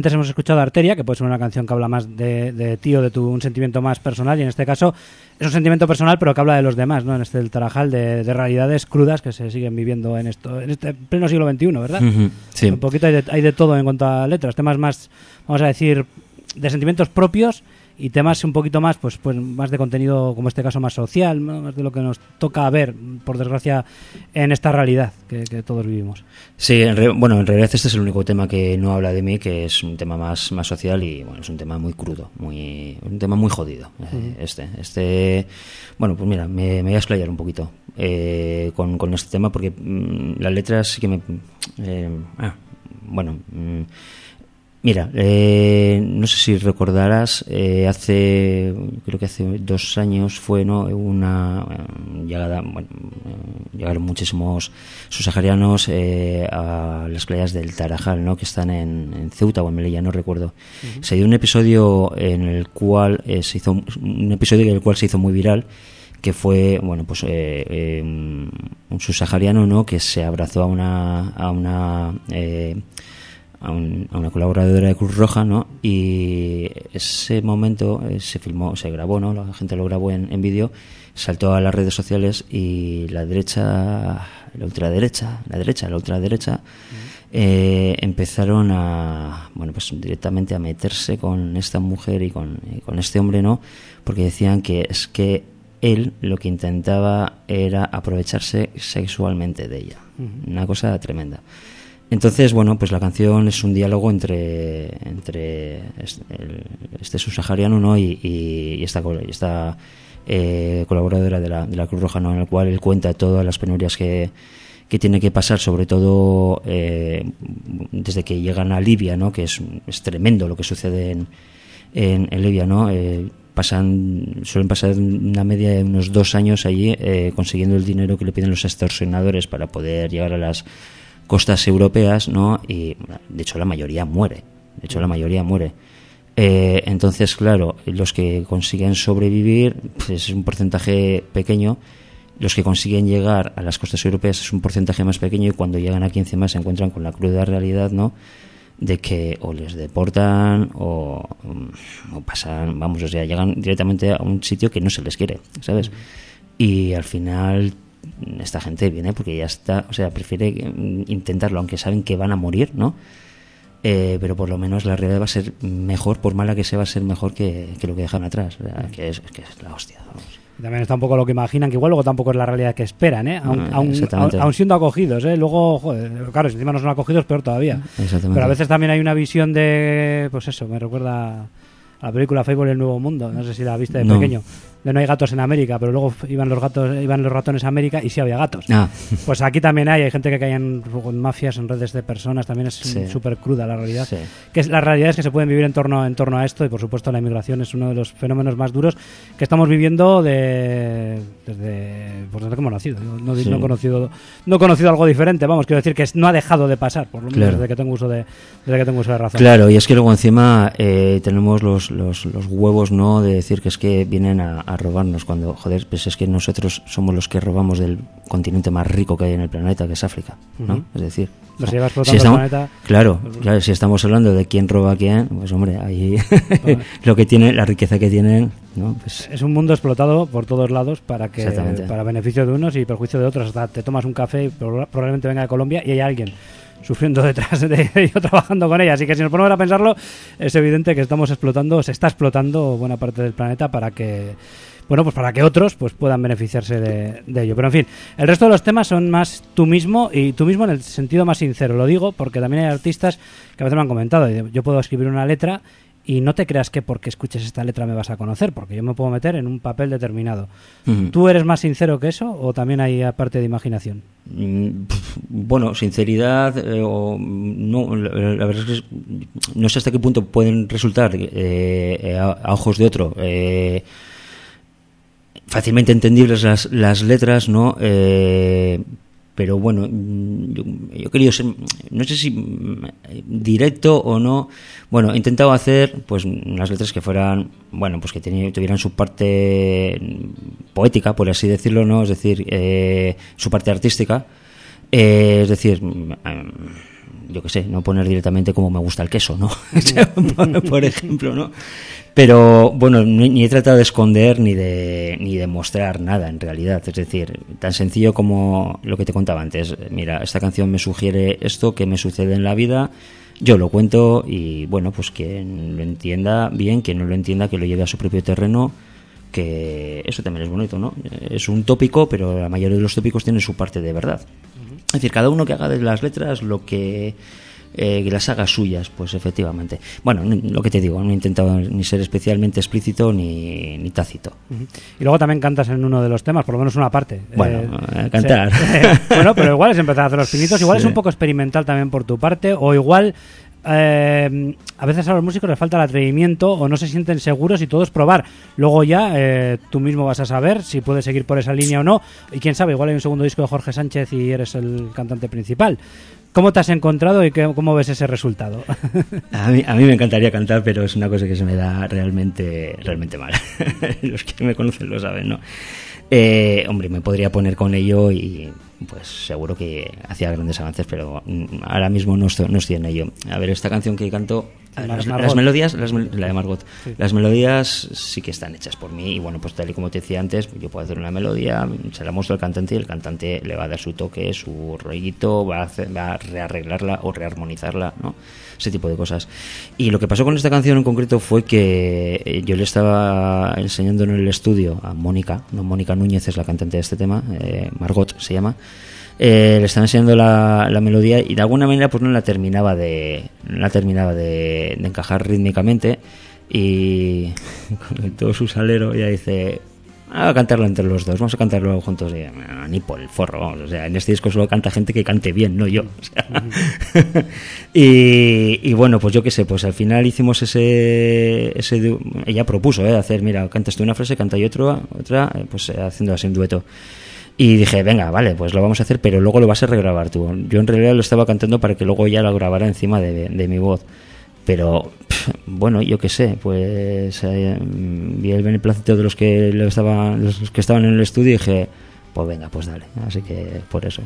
Antes, hemos escuchado Arteria, que puede ser una canción que habla más de, de ti o de tu, un sentimiento más personal, y en este caso es un sentimiento personal, pero que habla de los demás, ¿no? En este del Tarajal, de, de realidades crudas que se siguen viviendo en esto, en este pleno siglo XXI, ¿verdad? Sí. Un poquito hay de, hay de todo en cuanto a letras, temas más, vamos a decir, de sentimientos propios y temas un poquito más, pues, pues más de contenido, como este caso, más social, más de lo que nos toca ver, por desgracia, en esta realidad que, que todos vivimos. Sí, en re- bueno, en realidad este es el único tema que no habla de mí, que es un tema más, más social y bueno, es un tema muy crudo, muy, un tema muy jodido. eh, Este, este, bueno, pues mira, me, me voy a explayar un poquito eh, con, con este tema porque mm, las letras sí que me, eh, ah, bueno. mm, Mira, eh, no sé si recordarás, eh, hace, creo que hace dos años fue ¿no? una eh, llegada, bueno, eh, llegaron muchísimos subsaharianos eh, a las playas del Tarajal, ¿no? que están en, en Ceuta o en Melilla, no recuerdo. Se dio un episodio en el cual eh, se hizo, un episodio en el cual se hizo muy viral, que fue bueno pues eh, eh, un subsahariano no que se abrazó a una a una eh, a, un- a una colaboradora de Cruz Roja, ¿no? Y ese momento eh, se filmó, se grabó, ¿no? La gente lo grabó en, en vídeo, saltó a las redes sociales y la derecha, la ultraderecha, la derecha, la ultraderecha, eh, empezaron a, bueno, pues directamente a meterse con esta mujer y con, y con este hombre, ¿no? Porque decían que es que él lo que intentaba era aprovecharse sexualmente de ella. Una cosa tremenda. Entonces, bueno, pues la canción es un diálogo entre, entre este, subsahariano ¿no? y, y- esta, esta eh, colaboradora de la, de la Cruz Roja, ¿no? en el cual él cuenta todas las penurias que, que tiene que pasar, sobre todo eh, desde que llegan a Libia, ¿no? que es, es tremendo lo que sucede en, en, en Libia, ¿no? Eh, pasan, suelen pasar una media de unos dos años allí eh, consiguiendo el dinero que le piden los extorsionadores para poder llegar a las costas europeas, ¿no? Y de hecho la mayoría muere, de hecho la mayoría muere. Eh, entonces, claro, los que consiguen sobrevivir pues es un porcentaje pequeño, los que consiguen llegar a las costas europeas es un porcentaje más pequeño y cuando llegan aquí encima se encuentran con la cruda realidad, ¿no? de que o les deportan o, mm, o pasan, vamos, o sea, llegan directamente a un sitio que no se les quiere, ¿sabes? Y al final mm, esta gente viene porque ya está, o sea, prefiere mm, intentarlo, aunque saben que van a morir, ¿no? Eh, pero por lo menos la realidad va a ser mejor, por mala que sea, va a ser mejor que, que lo que dejan atrás, o sea, que, es, que es la hostia, vamos. También está un poco lo que imaginan, que igual luego tampoco es la realidad que esperan, ¿eh? Aun, Ah, aun- aun- siendo acogidos, ¿eh? Luego, joder, claro, si encima no son acogidos, peor todavía. Exactamente. Pero a veces también hay una visión de, pues eso, me recuerda a la película Fable y el Nuevo Mundo, no sé si la viste de No. pequeño, de no hay gatos en América, pero luego iban los gatos, iban los ratones a América y sí había gatos. Ah, Pues aquí también hay, hay gente que cae en, en mafias, en redes de personas, también es Sí. súper cruda la realidad. Sí. Que es, la realidad es que se pueden vivir en torno, en torno a esto y por supuesto la inmigración es uno de los fenómenos más duros que estamos viviendo de, desde, desde que hemos nacido. No, Sí. no he conocido, no he conocido algo diferente, vamos, quiero decir que no ha dejado de pasar, por lo menos Claro. desde que tengo uso de, desde que tengo uso de razón. Claro, y es que luego encima eh, tenemos los, los, los huevos, ¿no? De decir que es que vienen a, a robarnos cuando, joder, pues es que nosotros somos los que robamos del continente más rico que hay en el planeta, que es África, ¿no? Es decir... Si explotando el estamos- planeta. Claro, claro, si estamos hablando de quién roba a quién, pues hombre, ahí lo que tienen, la riqueza que tienen, ¿no? Pues, Es un mundo explotado por todos lados para que para beneficio de unos y perjuicio de otros. Hasta te tomas un café y proba- probablemente venga de Colombia y hay alguien sufriendo detrás de ello trabajando con ella. Así que si nos ponemos a pensarlo, es evidente que estamos explotando, se está explotando buena parte del planeta para que bueno, pues para que otros pues puedan beneficiarse de, de ello. Pero en fin, el resto de los temas son más tú mismo y tú mismo en el sentido más sincero. Lo digo porque también hay artistas que a veces me han comentado, yo puedo escribir una letra y no te creas que porque escuches esta letra me vas a conocer, porque yo me puedo meter en un papel determinado. ujú. ¿Tú eres más sincero que eso o también hay aparte de imaginación? Mm, Bueno, sinceridad, eh, o no, la, la verdad es que no sé hasta qué punto pueden resultar eh, eh, a, a ojos de otro eh, fácilmente entendibles las, las letras, ¿no? Eh, pero bueno, mm, yo, yo querido ser, no sé si mm, directo o no. Bueno, he intentado hacer pues unas letras que fueran, bueno, pues que teni- tuvieran su parte mm, poética, por así decirlo, ¿no? Es decir, eh, su parte artística. Eh, es decir, em, yo qué sé, no poner directamente como me gusta el queso, ¿no? por, por ejemplo, ¿no? Pero bueno, ni, ni he tratado de esconder ni de, ni de mostrar nada en realidad. Es decir, tan sencillo como lo que te contaba antes. Mira, esta canción me sugiere esto que me sucede en la vida. Yo lo cuento y bueno, pues quien lo entienda bien, quien no lo entienda, que lo lleve a su propio terreno, que eso también es bonito, ¿no? Es un tópico, pero la mayoría de los tópicos tienen su parte de verdad. Es decir, cada uno que haga de las letras lo que eh, que las haga suyas, pues efectivamente. Bueno, lo que te digo, no he intentado ni ser especialmente explícito ni, ni tácito. Y luego también cantas en uno de los temas, por lo menos una parte. Bueno, eh, cantar. sí. bueno, pero igual es empezar a hacer los pinitos, igual es un poco experimental también por tu parte, o igual eh, a veces a los músicos les falta el atrevimiento o no se sienten seguros y todo es probar. Luego ya eh, tú mismo vas a saber si puedes seguir por esa línea o no. Y quién sabe, igual hay un segundo disco de Jorge Sánchez y eres el cantante principal. ¿Cómo te has encontrado y cómo ves ese resultado? A mí, a mí me encantaría cantar, pero es una cosa que se me da realmente, realmente mal. Los que me conocen lo saben, ¿no? Eh, hombre, me podría poner con ello y pues seguro que hacía grandes avances, pero mm, ahora mismo no estoy, no estoy en ello. A ver, esta canción que canto, las, melodías, las la de Margot, Sí. las melodías sí que están hechas por mí y bueno, pues tal y como te decía antes, yo puedo hacer una melodía, se la muestro al cantante y el cantante le va a dar su toque, su rollito, va a, hacer- va a rearreglarla o rearmonizarla, ¿no? Ese tipo de cosas. Y lo que pasó con esta canción en concreto fue que eh, yo le estaba enseñando en el estudio a Mónica, no Mónica Núñez es la cantante de este tema, eh, Margot se llama, eh, le estaba enseñando la, la melodía y de alguna manera pues no la terminaba de no la terminaba de, de encajar rítmicamente y con todo su salero ella dice "Ah, a cantarlo entre los dos vamos a cantarlo juntos y, "Ah, ni por el forro vamos o sea en este disco solo canta gente que cante bien no yo o sea. y, y bueno pues yo qué sé pues al final hicimos ese, ese ella propuso ¿eh? hacer mira cantas tú una frase canta yo otra otra eh, pues eh, haciendo así un dueto y dije, venga, vale, pues lo vamos a hacer, pero luego lo vas a regrabar tú. Yo en realidad lo estaba cantando para que luego ella lo grabara encima de, de mi voz. Pero, bueno, yo qué sé, pues eh, vi el beneplácito de los que, lo estaba, los que estaban en el estudio y dije, pues venga, pues dale. Así que por eso.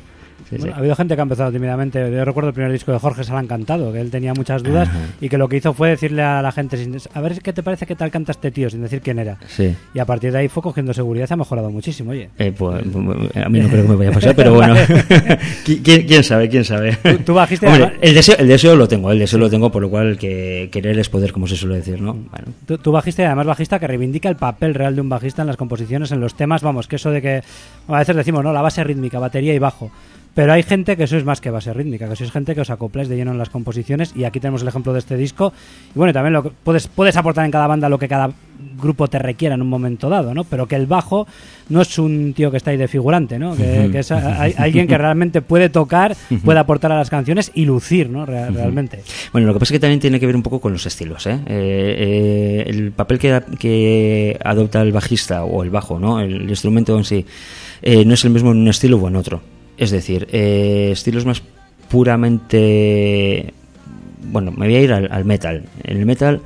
Sí, Bueno, sí. ha habido gente que ha empezado tímidamente. Yo recuerdo el primer disco de Jorge Salán cantado, que él tenía muchas dudas Ajá. y que lo que hizo fue decirle a la gente, sin- a ver qué te parece que tal canta este tío, sin decir quién era. Sí. Y a partir de ahí fue cogiendo seguridad y ha mejorado muchísimo, oye. Eh, pues, a mí no creo que me vaya a pasar, pero bueno. ¿Qui- ¿Quién, quién sabe? ¿Quién sabe? Tú- tú bajiste Hombre, el deseo, el deseo lo tengo, el deseo lo tengo, por lo cual que querer es poder, como se suele decir, ¿no? Bueno. Tú, tú bajista y además bajista que reivindica el papel real de un bajista en las composiciones, en los temas, vamos, que eso de que a veces decimos, no, la base rítmica, batería y bajo. Pero hay gente que sois más que base rítmica, que sois gente que os acopláis de lleno en las composiciones y aquí tenemos el ejemplo de este disco. Y bueno, también lo que puedes, puedes aportar en cada banda lo que cada grupo te requiera en un momento dado, ¿no? Pero que el bajo no es un tío que está ahí de figurante, ¿no? Que, que es a- a- alguien que realmente puede tocar, puede aportar a las canciones y lucir, ¿no? Real- realmente. Bueno, lo que pasa es que también tiene que ver un poco con los estilos, ¿eh? Eh, eh, el papel que, que adopta el bajista o el bajo, ¿no? El, instrumento en sí, eh, no es el mismo en un estilo o en otro. Es decir, eh, estilos más puramente... Bueno, me voy a ir al, al metal. En el metal...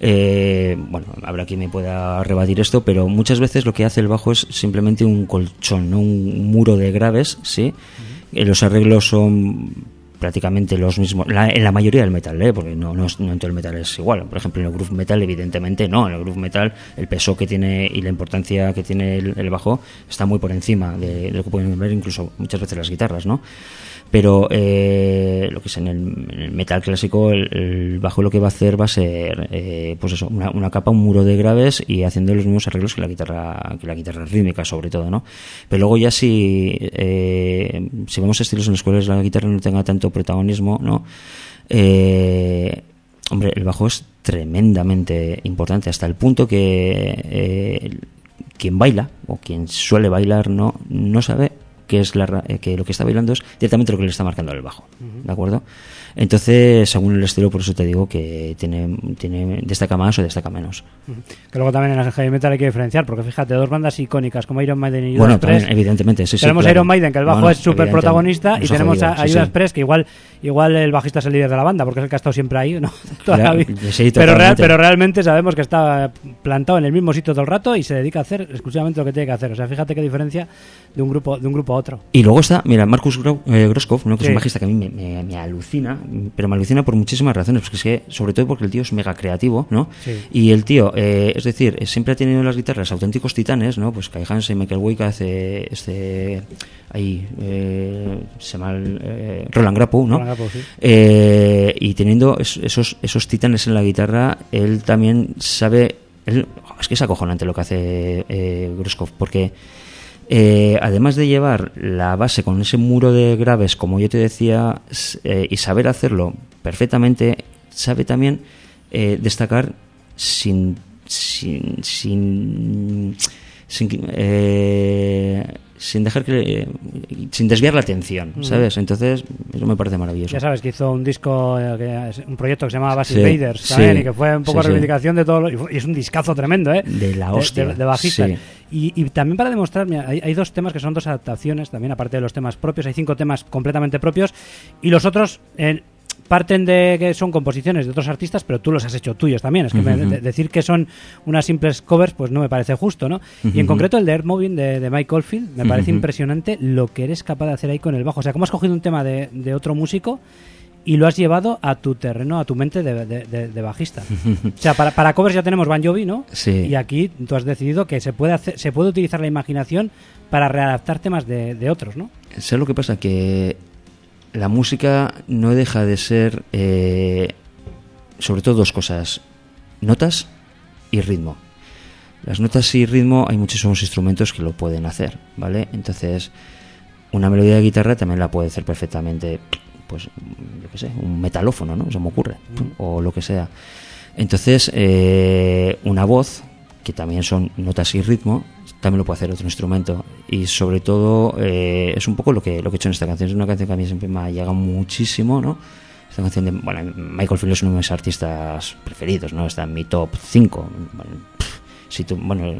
eh, bueno, habrá quien me pueda rebatir esto, pero muchas veces lo que hace el bajo es simplemente un colchón, ¿no? un muro de graves, ¿sí? Eh, los arreglos son prácticamente los mismos, la- en la mayoría del metal, ¿eh? porque no, no, no en todo el metal es igual. Por ejemplo, en el groove metal, evidentemente no. En el groove metal, el peso que tiene y la importancia que tiene el, el bajo está muy por encima de lo que pueden ver incluso muchas veces las guitarras, ¿no? Pero eh, lo que es en el, metal clásico, el, el bajo lo que va a hacer va a ser, eh, pues eso, una, una capa, un muro de graves y haciendo los mismos arreglos que la guitarra, que la guitarra rítmica, sobre todo, ¿no? Pero luego ya si, eh, si vemos estilos en los cuales la guitarra no tenga tanto protagonismo, ¿no? Eh, hombre, el bajo es tremendamente importante hasta el punto que eh, quien baila o quien suele bailar no, no sabe que es la, eh, que lo que está bailando es directamente lo que le está marcando el bajo, ¿de acuerdo? Entonces, según el estilo, por eso te digo que tiene, tiene destaca más o destaca menos. Que luego también en el heavy metal hay que diferenciar, porque fíjate, dos bandas icónicas como Iron Maiden y Judas Bueno, también, evidentemente, sí, sí, tenemos claro. Iron Maiden, que el bajo No, no, es súper protagonista, y tenemos a, a sí, Judas sí. Priest, que igual, igual el bajista es el líder de la banda, porque es el que ha estado siempre ahí, ¿no? Toda la vida. sí, pero, real- pero realmente sabemos que está plantado en el mismo sitio todo el rato y se dedica a hacer exclusivamente lo que tiene que hacer. O sea, fíjate qué diferencia de un grupo, de un grupo a otro. Y luego está, mira, Marcus Gro- eh, que es Sí. un bajista que a mí me, me- me alucina, pero me alucina por muchísimas razones, porque es que, sobre todo porque el tío es mega creativo, ¿no? Sí. Y el tío, eh, es decir, siempre ha tenido en las guitarras auténticos titanes, ¿no? Pues Kai Hansen, Michael Wake hace este, ahí, eh, se llama el, eh, Roland Grappo, ¿no? Roland Grappo, sí. Eh, y teniendo es- esos, esos titanes en la guitarra, él también sabe. él- es que es acojonante lo que hace eh, Gruskov, porque eh, además de llevar la base con ese muro de graves, como yo te decía, eh, y saber hacerlo perfectamente, sabe también eh, destacar sin. sin. sin. sin, eh, sin dejar que. sin desviar la atención, ¿sabes? Entonces, eso me parece maravilloso. Ya sabes que hizo un disco, eh, un proyecto que se llama Basis Sí, también, y que fue un poco sí, reivindicación de todo. lo- y es un discazo tremendo, ¿eh? De la hostia, De, de bajista. Y, y también para demostrar, mira, hay, hay dos temas que son dos adaptaciones, también aparte de los temas propios, hay cinco temas completamente propios, y los otros. eh, Parten de que son composiciones de otros artistas, pero tú los has hecho tuyos también. Es que me- de- decir que son unas simples covers, pues no me parece justo, ¿no? Y en concreto el de Earth Moving de, de Mike Oldfield, me parece impresionante lo que eres capaz de hacer ahí con el bajo. O sea, cómo has cogido un tema de, de otro músico y lo has llevado a tu terreno, a tu mente de, de- de- de bajista. o sea, para, para covers ya tenemos Van Jovi, ¿no? Sí. Y aquí tú has decidido que se puede, hacer, se puede utilizar la imaginación para readaptar temas de, otros, ¿no? ¿Sabes lo que pasa? Que la música no deja de ser, eh, sobre todo dos cosas, notas y ritmo. Las notas y ritmo hay muchísimos instrumentos que lo pueden hacer, ¿vale? Entonces, una melodía de guitarra también la puede hacer perfectamente, pues, yo qué sé, un metalófono, ¿no? Se me ocurre, o lo que sea. Entonces, eh, una voz, que también son notas y ritmo, también lo puede hacer otro instrumento. Y sobre todo, eh, es un poco lo que, lo que he hecho en esta canción. Es una canción que a mí siempre me ha llegado muchísimo, ¿no? Esta canción de, bueno, Michael Field es uno de mis artistas preferidos, ¿no? Está en mi top 5. Bueno, si tú- bueno,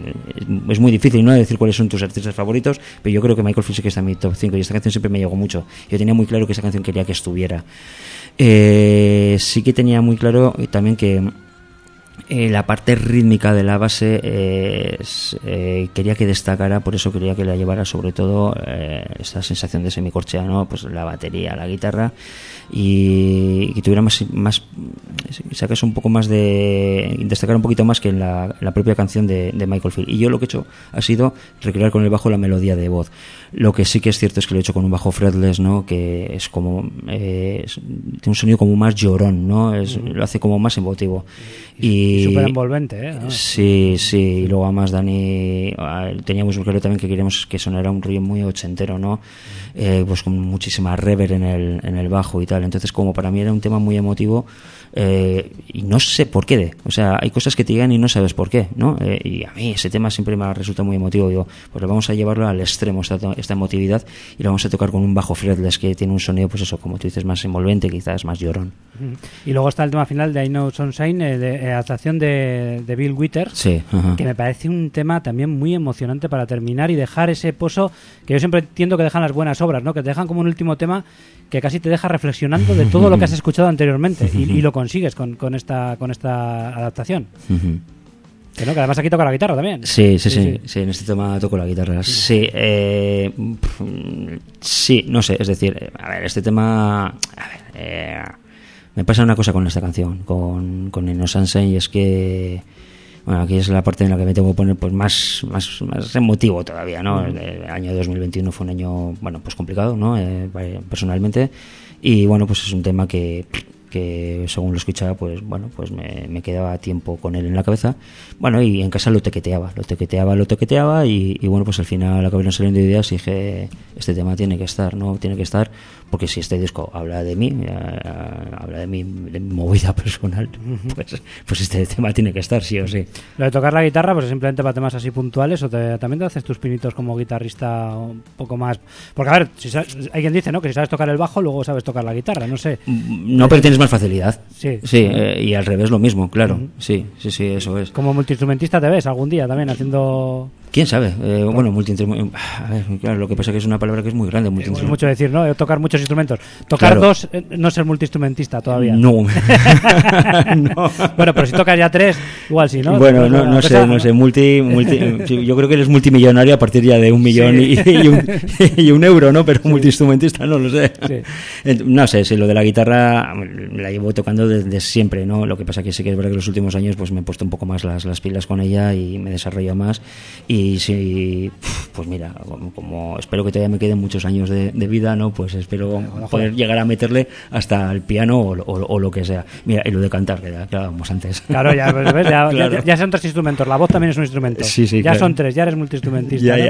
es- muy difícil no decir cuáles son tus artistas favoritos, pero yo creo que Michael Field sí que está en mi top 5 y esta canción siempre me llegó mucho. Yo tenía muy claro que esa canción quería que estuviera. Eh, sí que tenía muy claro también que eh, la parte rítmica de la base eh, eh, quería que destacara, por eso quería que la llevara sobre todo eh, esa sensación de semicorchea, ¿no? Pues la batería, la guitarra y, que tuviera más, más sacas un poco más de destacar un poquito más que en la, la propia canción de, de Michael Field. Y yo lo que he hecho ha sido recrear con el bajo la melodía de voz. Lo que sí que es cierto es que lo he hecho con un bajo fretless, ¿no? Que es como eh, es- tiene un sonido como más llorón, ¿no? Es, Lo hace como más emotivo. Y, Súper envolvente, ¿eh? Ah. Sí, sí, y luego además Dani, ah, teníamos muy claro también que queríamos que sonara un rollo muy ochentero, ¿no? Eh, pues con muchísima rever en el, en el bajo y tal. Entonces, como para mí era un tema muy emotivo, eh, y no sé por qué, de- o sea, hay cosas que te llegan y no sabes por qué, ¿no? Eh, y a mí ese tema siempre me resulta muy emotivo. Digo, pues vamos a llevarlo al extremo, esta, esta emotividad, y lo vamos a tocar con un bajo fretless que tiene un sonido, pues eso, como tú dices, más envolvente, quizás más llorón. Y luego está el tema final de I Know Sunshine, eh, de eh, adaptación de, de Bill. Sí, ajá. que me parece un tema también muy emocionante para terminar y dejar ese pozo que yo siempre entiendo que dejan las buenas obras, ¿no? Que te dejan como un último tema que casi te deja reflexionando de todo lo que has escuchado anteriormente y, y lo consigues con, con esta con esta adaptación. Que, no, que además aquí toca la guitarra también. Sí, sí, sí, sí, en este tema toco la guitarra. Sí, eh, sí, no sé, es decir, eh, a ver, este tema, a ver, eh, me pasa una cosa con esta canción, con, con Eno Sunshine, y es que, bueno, aquí es la parte en la que me tengo que poner pues más, más, más emotivo todavía, ¿no? El, el año 2021 fue un año, bueno, pues complicado, ¿no? Eh, personalmente, y bueno, pues es un tema que que según lo escuchaba, pues bueno, pues me, me quedaba tiempo con él en la cabeza. Bueno, y en casa lo tequeteaba, lo tequeteaba, lo tequeteaba y, y bueno, pues al final acabaron saliendo ideas y dije, este tema tiene que estar, ¿no? Tiene que estar, porque si este disco habla de mí, eh, habla de mi, de mi movida personal, pues, pues este tema tiene que estar, sí o sí. Lo de tocar la guitarra, pues es simplemente para temas así puntuales o te- también te haces tus pinitos como guitarrista un poco más... Porque a ver, si sabes- hay quien dice, ¿no? Que si sabes tocar el bajo, luego sabes tocar la guitarra, no sé. No pretendes más facilidad. Sí. Sí, eh, y al revés lo mismo, claro. Sí, sí, sí, eso es. Como multiinstrumentista te ves algún día también haciendo... ¿Quién sabe? Eh, bueno, multiinstrumentista. A ver, claro, lo que pasa es que es una palabra que es muy grande. Es mucho decir, ¿no? Tocar muchos instrumentos. Tocar Claro. dos, eh, no ser multiinstrumentista todavía. No. no. Bueno, pero si tocas ya tres, igual sí, ¿no? Bueno, no, no sé, no sé, multi, multi- sí, yo creo que eres multimillonario a partir ya de un millón Sí. y, y un, y un euro, ¿no? Pero multiinstrumentista no lo sé. Sí. No sé, si lo de la guitarra la llevo tocando desde siempre, ¿no? Lo que pasa que sí que es verdad que los últimos años pues me he puesto un poco más las, las pilas con ella y me he desarrollado más y sí, pues mira, como, como espero que todavía me queden muchos años de, de vida, ¿no? Pues espero poder llegar a meterle hasta el piano o, lo- o lo- o lo que sea. Mira, y lo de cantar, que ya hablábamos antes. Claro, ya, pues, ¿ves? Ya, Claro. ya- ya son tres instrumentos. La voz también es un instrumento. Sí, sí, Ya claro. son tres, ya eres multiinstrumentista. ¿no?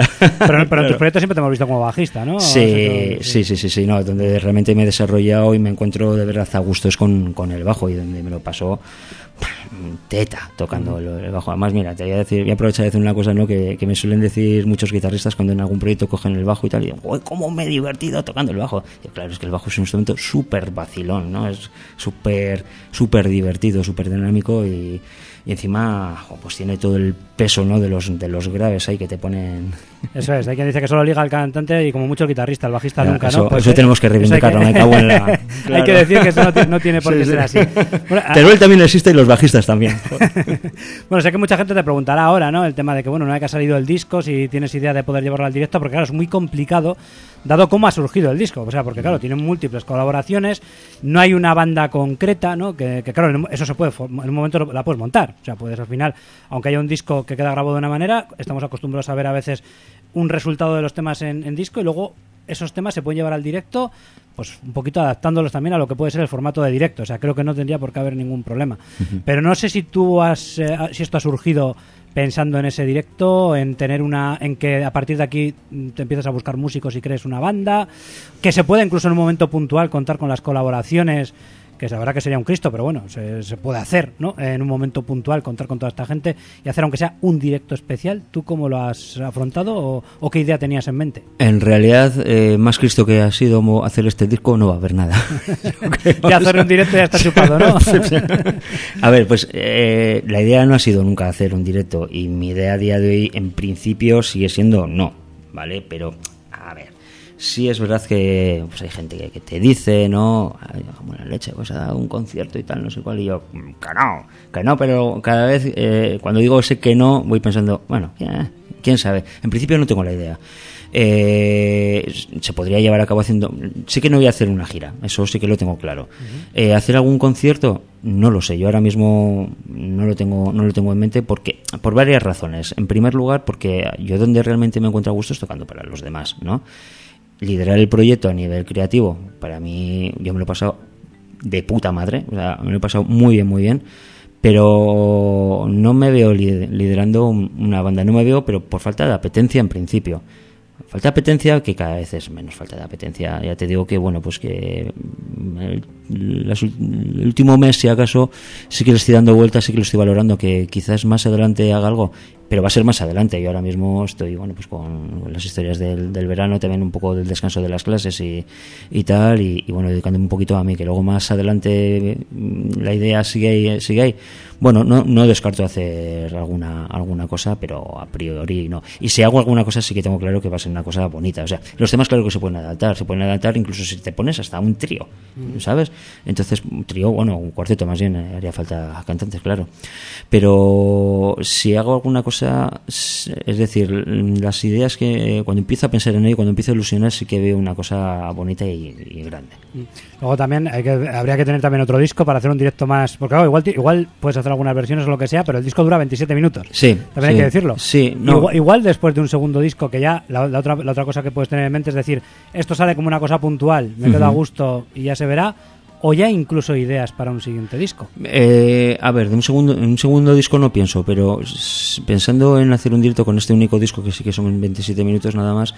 Pero, pero en tus proyectos siempre te hemos visto como bajista, ¿no? Sí, sí, sí, sí, sí, no, donde realmente me he desarrollado y me encuentro de verdad a gusto es con, con el bajo y donde me lo paso teta tocando el, el bajo. Además, mira, te voy a decir, voy a aprovechar de decir una cosa, ¿no? Que, que me suelen decir muchos guitarristas cuando en algún proyecto cogen el bajo y tal, y digo, "Uy, cómo me he divertido tocando el bajo. Y claro, es que el bajo es un instrumento súper vacilón, ¿no? Es súper, súper divertido, súper dinámico y, y encima, pues tiene todo el peso, ¿no? De los, de los graves ahí que te ponen Eso es, hay quien dice que solo liga el cantante y como mucho el guitarrista, el bajista Ya, nunca, eso- ¿no? Pues, eso eh, tenemos que hay reivindicarlo, me cago en la- hay que decir que eso no, ti- no tiene por qué sí. ser así. Bueno, a- Pero él también existe y los bajistas también. Bueno, sé que mucha gente te preguntará ahora, ¿no? El tema de que, bueno, una vez que ha salido el disco, si tienes idea de poder llevarlo al directo, porque claro, es muy complicado, dado cómo ha surgido el disco. O sea, porque claro, tienen múltiples colaboraciones, no hay una banda concreta, ¿no? Que, que, claro, eso se puede, en un momento la puedes montar. O sea, puedes al final, aunque haya un disco que queda grabado de una manera, estamos acostumbrados a ver a veces un resultado de los temas en, en disco y luego esos temas se pueden llevar al directo, pues un poquito adaptándolos también a lo que puede ser el formato de directo. O sea, creo que no tendría por qué haber ningún problema. Pero no sé si tú has, eh, si esto ha surgido pensando en ese directo, en tener una, en que a partir de aquí te empiezas a buscar músicos y crees una banda, que se puede incluso en un momento puntual contar con las colaboraciones que la verdad que sería un Cristo, pero bueno, se, se puede hacer, ¿no? En un momento puntual, contar con toda esta gente y hacer aunque sea un directo especial. ¿Tú cómo lo has afrontado o, o qué idea tenías en mente? En realidad, eh, más Cristo que ha sido hacer este disco, no va a haber nada. Ya hacer un directo ya está chupado, ¿no? A ver, pues eh, la idea no ha sido nunca hacer un directo y mi idea a día de hoy, en principio, sigue siendo no, ¿vale? Pero, sí es verdad que pues hay gente que, que te dice, ¿no? La leche, pues dado un concierto y tal, no sé cuál, y yo, "Mm, que no, que no, pero cada vez, eh, cuando digo ese que no, voy pensando, bueno, ya, quién sabe. En principio no tengo la idea. Eh, se podría llevar a cabo haciendo. Sí que no voy a hacer una gira, eso sí que lo tengo claro. Eh, ¿Hacer algún concierto? No lo sé. Yo ahora mismo no lo tengo, no lo tengo en mente porque por varias razones. En primer lugar, porque yo donde realmente me encuentro a gusto es tocando para los demás, ¿no? Liderar el proyecto a nivel creativo, para mí, yo me lo he pasado de puta madre, o sea, me lo he pasado muy bien, muy bien pero no me veo li- liderando un- una banda, no me veo, pero por falta de apetencia en principio. Falta de apetencia, que cada vez es menos falta de apetencia. Ya te digo que, bueno, pues que el, el último mes, si acaso, sí que le estoy dando vueltas, sí que lo estoy valorando, que quizás más adelante haga algo, pero va a ser más adelante. Yo ahora mismo estoy, bueno, pues con las historias del, del verano, también un poco del descanso de las clases y, y tal, y, y, bueno, dedicándome un poquito a mí, que luego más adelante mm, la idea sigue ahí, sigue ahí. Bueno, no, no descarto hacer alguna, alguna cosa, pero a priori no. Y si hago alguna cosa, sí que tengo claro que va a ser una cosa bonita. O sea, los temas, claro que se pueden adaptar, se pueden adaptar incluso si te pones hasta un trío, ¿sabes? Entonces, un trío, bueno, un cuarteto más bien, eh, haría falta cantantes, claro. Pero si hago alguna cosa, es decir, las ideas que cuando empiezo a pensar en ello, cuando empiezo a ilusionar, sí que veo una cosa bonita y, y grande. Luego también hay que, habría que tener también otro disco para hacer un directo más. Porque claro, igual, igual puedes hacer algunas versiones o lo que sea, pero el disco dura 27 minutos. Sí, También hay sí, que decirlo. Sí, no. Igual, igual después de un segundo disco, que ya la, la otra, la otra cosa que puedes tener en mente es decir, esto sale como una cosa puntual, me quedo a gusto y ya se verá, o ya incluso ideas para un siguiente disco. Eh, a ver, de un segundo, un segundo disco no pienso, pero pensando en hacer un directo con este único disco que sí que son 27 minutos nada más,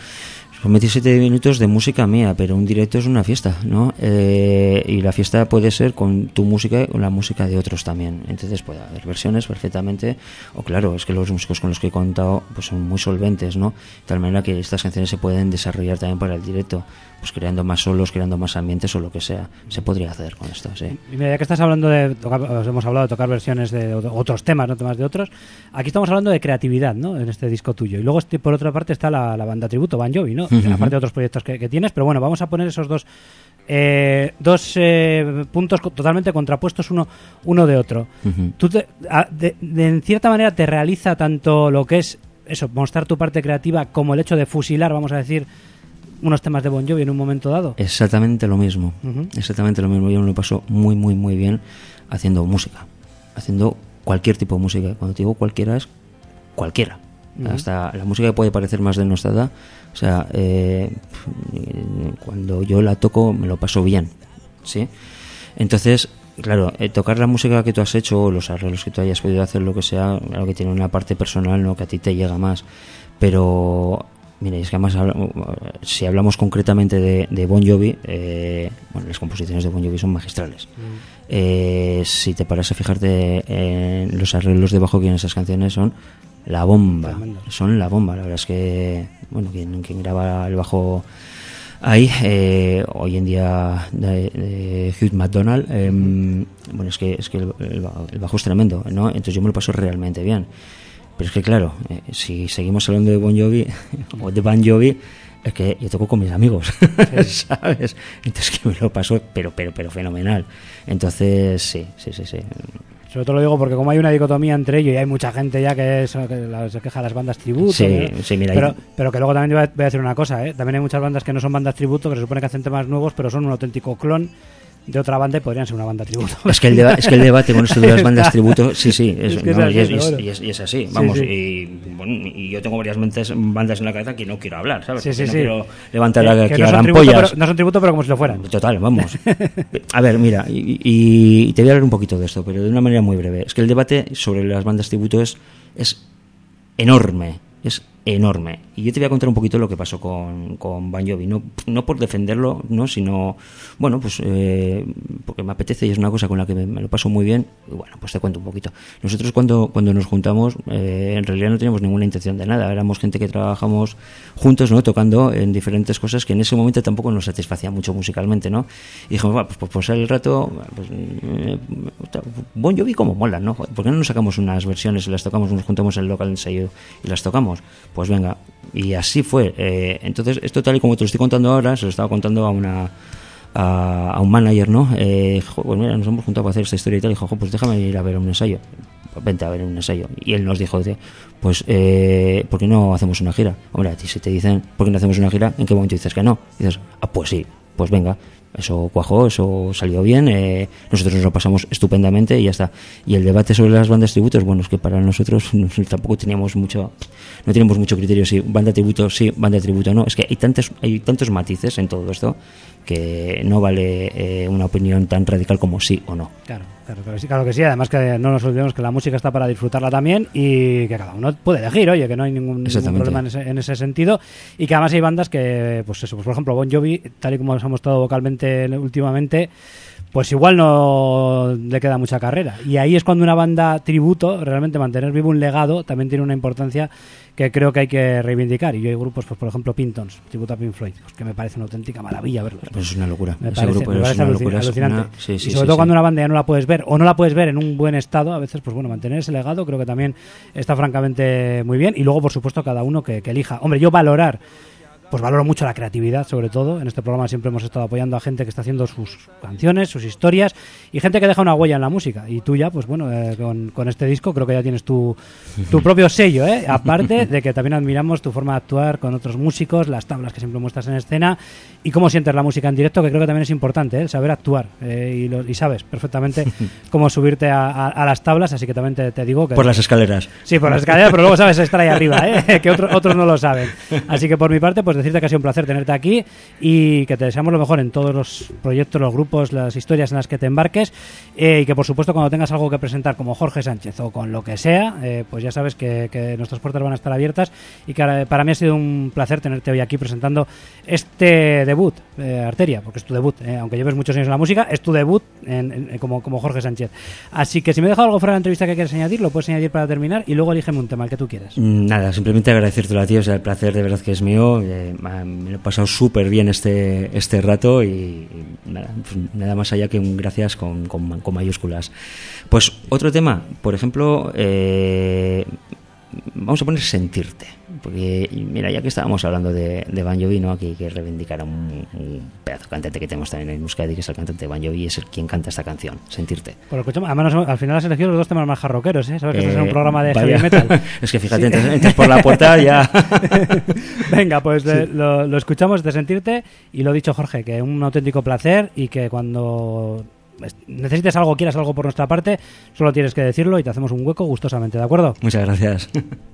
Son 27 minutos de música mía, pero un directo es una fiesta, ¿no? Eh, y la fiesta puede ser con tu música con la música de otros también. Entonces puede haber versiones perfectamente. O claro, es que los músicos con los que he contado pues son muy solventes, ¿no? De tal manera que estas canciones se pueden desarrollar también para el directo pues creando más solos, creando más ambientes o lo que sea. Se podría hacer con esto, sí. Y mira, ya que estás hablando de, tocar, hemos hablado de tocar versiones de otros temas, no temas de otros, aquí estamos hablando de creatividad, ¿no? En este disco tuyo. Y luego, este, por otra parte, está la, banda tributo, Ban Jovi, ¿no? Aparte de otros proyectos que, tienes, pero bueno, vamos a poner esos dos eh, dos eh, puntos totalmente contrapuestos uno, uno de otro. Tú de, en cierta manera te realiza tanto lo que es eso, mostrar tu parte creativa como el hecho de fusilar, vamos a decir, unos temas de Bon Jovi en un momento dado. Exactamente lo mismo. Exactamente lo mismo. Yo me lo paso muy, muy, muy bien haciendo música. Haciendo cualquier tipo de música. Cuando te digo cualquiera es cualquiera. Hasta la música que puede parecer más denostada. O sea, eh, cuando yo la toco me lo paso bien. ¿Sí? Entonces, claro, eh, tocar la música que tú has hecho, los arreglos que tú hayas podido hacer, lo que sea, algo que tiene una parte personal, ¿no? Que a ti te llega más. Pero Mira, es que además, si hablamos concretamente de, Bon Jovi, eh, bueno, las composiciones de Bon Jovi son magistrales. Mm. Eh, si te paras a fijarte en los arreglos de bajo que en esas canciones son la bomba. Son la bomba. La verdad es que, bueno, quien, quien graba el bajo ahí, eh, hoy en día de, Hugh McDonald, em, bueno, es que, es que el, el, bajo es tremendo, ¿no? Entonces yo me lo paso realmente bien. Pero es que claro, eh, si seguimos hablando de Bon Jovi o de Bon Jovi, es que yo toco con mis amigos, ¿sabes? Entonces que me lo paso, pero, pero, pero fenomenal. Entonces, sí, sí, sí, sí. Sobre todo lo digo porque como hay una dicotomía entre ellos y hay mucha gente ya que, se queja de las bandas tributo. Sí, sí, mira, pero, pero, que luego también voy a, decir una cosa, ¿eh? También hay muchas bandas que no son bandas tributo, que se supone que hacen temas nuevos, pero son un auténtico clon de otra banda y podrían ser una banda tributo. Es que el, es que el debate con esto de las bandas tributo, sí, sí, es, y, es, así, vamos, Y, bueno, y yo tengo varias bandas en la cabeza que no quiero hablar, ¿sabes? Sí, sí, no quiero levantar la que, no son, tributo, pero, no son tributo, pero como si lo fueran. Total, vamos. A ver, mira, y, te voy a hablar un poquito de esto, pero de una manera muy breve. Es que el debate sobre las bandas tributo es, es enorme, es enorme. Y yo te voy a contar un poquito lo que pasó con, con Ban Jovi, no, no por defenderlo, no sino, bueno, pues eh, porque me apetece y es una cosa con la que me, lo paso muy bien. Y bueno, pues te cuento un poquito. Nosotros cuando, cuando nos juntamos, eh, en realidad no teníamos ninguna intención de nada. Éramos gente que trabajamos juntos, ¿no? Tocando en diferentes cosas que en ese momento tampoco nos satisfacía mucho musicalmente, ¿no? Y dijimos, bueno, pues por pasar el rato, pues, eh, Bon Jovi como mola, ¿no? ¿Por qué no nos sacamos unas versiones y las tocamos, nos juntamos en el local ensayo y las tocamos? Pues venga, y así fue. Eh, entonces, esto tal y como te lo estoy contando ahora, se lo estaba contando a una a, un manager, ¿no? Eh, pues mira, nos hemos juntado para hacer esta historia y tal. Y dijo, pues déjame ir a ver un ensayo. Vente a ver un ensayo. Y él nos dijo, pues, eh, ¿por qué no hacemos una gira? Hombre, a ti si te dicen, ¿por qué no hacemos una gira? ¿En qué momento dices que no? dices, ah, pues sí, pues venga eso cuajó, eso salió bien, eh, nosotros nos lo pasamos estupendamente y ya está. Y el debate sobre las bandas tributos, bueno, es que para nosotros tampoco teníamos mucho, no tenemos mucho criterio si banda tributo sí, banda tributo no. Es que hay tantos, hay tantos matices en todo esto que no vale eh, una opinión tan radical como sí o no. Claro, claro, claro, sí, claro que sí. Además que no nos olvidemos que la música está para disfrutarla también y que cada uno puede elegir, oye, que no hay ningún, problema en ese, en ese, sentido. Y que además hay bandas que, pues eso, pues por ejemplo, Bon Jovi, tal y como nos hemos estado vocalmente últimamente, pues igual no le queda mucha carrera. Y ahí es cuando una banda tributo, realmente mantener vivo un legado, también tiene una importancia que creo que hay que reivindicar. Y yo hay grupos, pues por ejemplo, Pintons, tributo a Pink Floyd, pues, que me parece una auténtica maravilla verlos. Pues es una locura. Me parece, alucinante. y sobre todo cuando una banda ya no la puedes ver o no la puedes ver en un buen estado, a veces, pues bueno, mantener ese legado creo que también está francamente muy bien. Y luego, por supuesto, cada uno que elija. Hombre, yo valorar pues valoro mucho la creatividad, sobre todo. En este programa siempre hemos estado apoyando a gente que está haciendo sus canciones, sus historias y gente que deja una huella en la música. Y tú ya, pues bueno, eh, con, este disco creo que ya tienes tu, tu propio sello, ¿eh? Aparte de que también admiramos tu forma de actuar con otros músicos, las tablas que siempre muestras en escena y cómo sientes la música en directo, que creo que también es importante, ¿eh? saber actuar. Eh, y, sabes perfectamente cómo subirte a, las tablas, así que también te, digo que... Por las escaleras. Sí, por las escaleras, pero luego sabes estar ahí arriba, ¿eh? que otros no lo saben. Así que por mi parte, pues decirte que ha sido un placer tenerte aquí y que te deseamos lo mejor en todos los proyectos, los grupos, las historias en las que te embarques eh, y que por supuesto cuando tengas algo que presentar como Jorge Sánchez o con lo que sea, eh, pues ya sabes que, que, nuestras puertas van a estar abiertas y que para mí ha sido un placer tenerte hoy aquí presentando este debut, eh, Arteria, porque es tu debut, aunque lleves muchos años en la música, es tu debut en, como, como Jorge Sánchez. Así que si me he dejado algo fuera de la entrevista que quieres añadir, lo puedes añadir para terminar y luego elígeme un tema, el que tú quieras. Mm, nada, simplemente agradecerte a ti, o sea, el placer de verdad que es mío. Eh, me lo he pasado súper bien este, este rato y, nada, pues nada, más allá que un gracias con, con, con, mayúsculas. Pues otro tema, por ejemplo, eh, vamos a poner sentirte. Porque, mira, ya que estábamos hablando de, de Jovi, ¿no? Aquí que reivindicar a un, un, pedazo cantante que tenemos también en Euskadi, que es el cantante de Ban Jovi, es el quien canta esta canción, Sentirte. Pero además, al final has elegido los dos temas más jarroqueros, ¿eh? Sabes que estás en un eh, programa de heavy metal. es que fíjate, sí. entras, por la puerta ya... Venga, pues sí. lo, lo escuchamos de Sentirte y lo dicho, Jorge, que un auténtico placer y que cuando necesites algo, quieras algo por nuestra parte, solo tienes que decirlo y te hacemos un hueco gustosamente, ¿de acuerdo? Muchas gracias.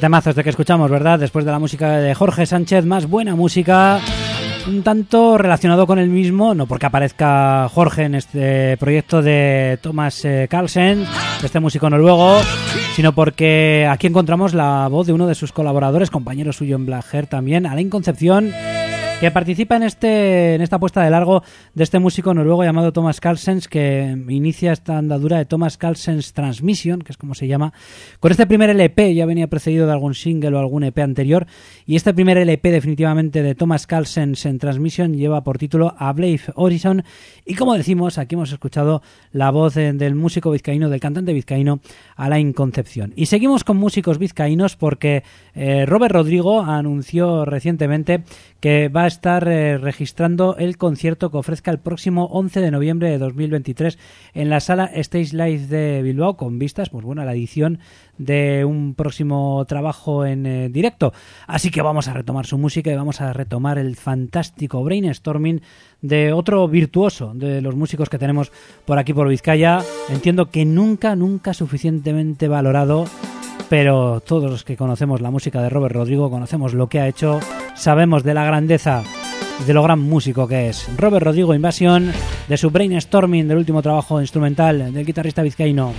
temazos de que escuchamos, ¿verdad? Después de la música de Jorge Sánchez, más buena música, un tanto relacionado con el mismo, no porque aparezca Jorge en este proyecto de Thomas eh, Carlsen, este músico noruego, sino porque aquí encontramos la voz de uno de sus colaboradores, compañero suyo en Black también, Alain Concepción que participa en este en esta puesta de largo de este músico noruego llamado Thomas Carlsens que inicia esta andadura de Thomas Carlsens Transmission, que es como se llama, con este primer LP, ya venía precedido de algún single o algún EP anterior, y este primer LP definitivamente de Thomas Carlsens en Transmission lleva por título A Blade Horizon, y como decimos, aquí hemos escuchado la voz del músico vizcaíno, del cantante vizcaíno Alain Concepción. Y seguimos con músicos vizcaínos porque eh, Robert Rodrigo anunció recientemente que va a estar eh, registrando el concierto que ofrezca el próximo 11 de noviembre de 2023 en la sala Stage Live de Bilbao con vistas, pues bueno, a la edición de un próximo trabajo en eh, directo. Así que vamos a retomar su música y vamos a retomar el fantástico brainstorming de otro virtuoso de los músicos que tenemos por aquí por Vizcaya. Entiendo que nunca, nunca suficientemente valorado pero todos los que conocemos la música de Robert Rodrigo, conocemos lo que ha hecho, sabemos de la grandeza de lo gran músico que es. Robert Rodrigo Invasión, de su brainstorming del último trabajo instrumental del guitarrista vizcaíno.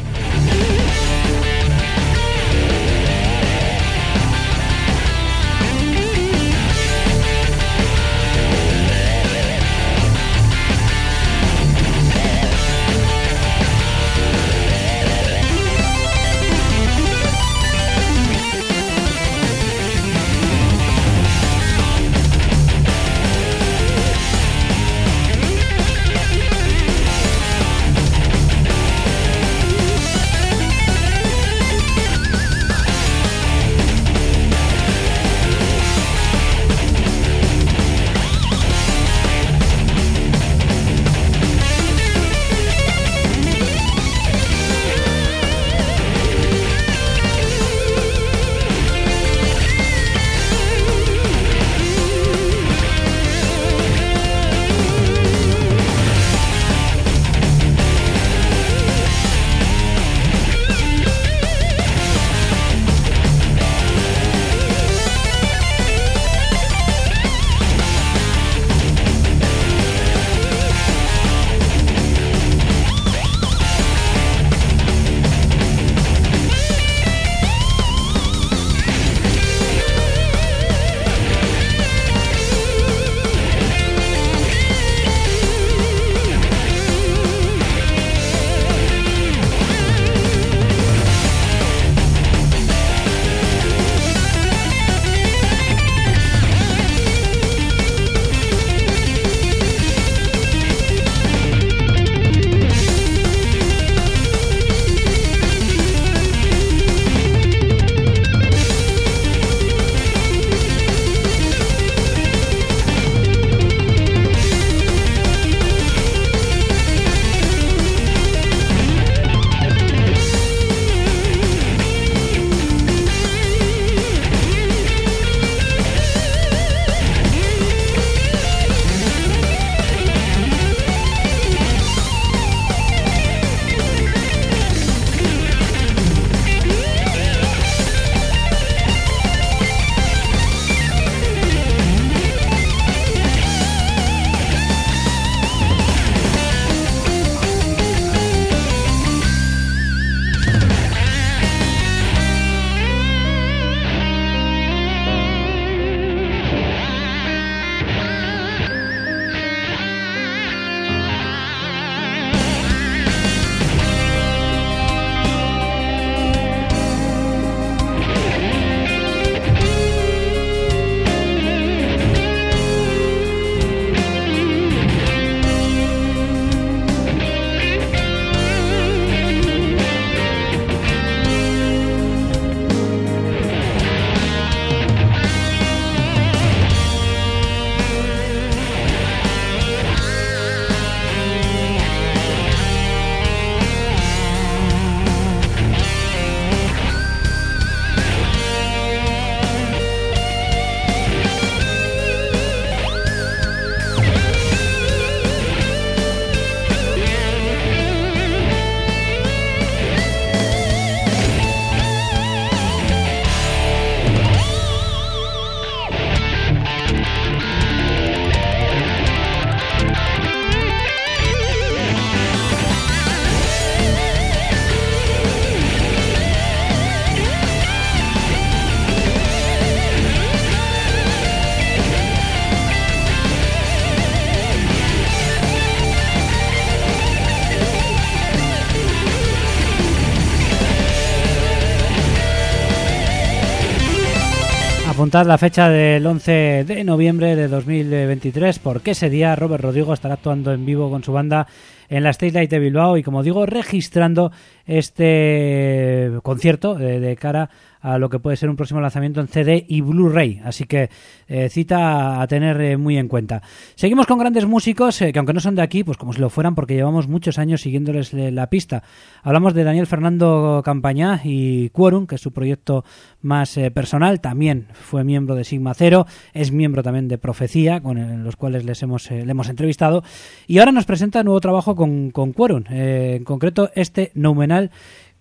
La fecha del 11 de noviembre de 2023, porque ese día Robert Rodrigo estará actuando en vivo con su banda en la State Light de Bilbao y, como digo, registrando este concierto de, cara a lo que puede ser un próximo lanzamiento en CD y Blu-ray. Así que eh, cita a tener eh, muy en cuenta. Seguimos con grandes músicos eh, que aunque no son de aquí, pues como si lo fueran porque llevamos muchos años siguiéndoles la pista. Hablamos de Daniel Fernando Campañá y Quorum, que es su proyecto más personal. También fue miembro de Sigma Cero, es miembro también de Profecía, con los cuales les hemos, le hemos entrevistado. Y ahora nos presenta nuevo trabajo con, con Quorum, en concreto este Noumenal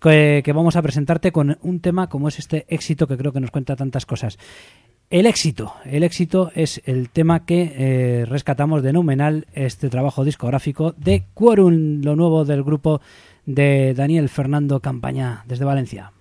que, vamos a presentarte con un tema como es este éxito que creo que nos cuenta tantas cosas. El éxito. El éxito es el tema que eh, rescatamos de Numenal, este trabajo discográfico de Quorum, lo nuevo del grupo de Daniel Fernando Campaña desde Valencia.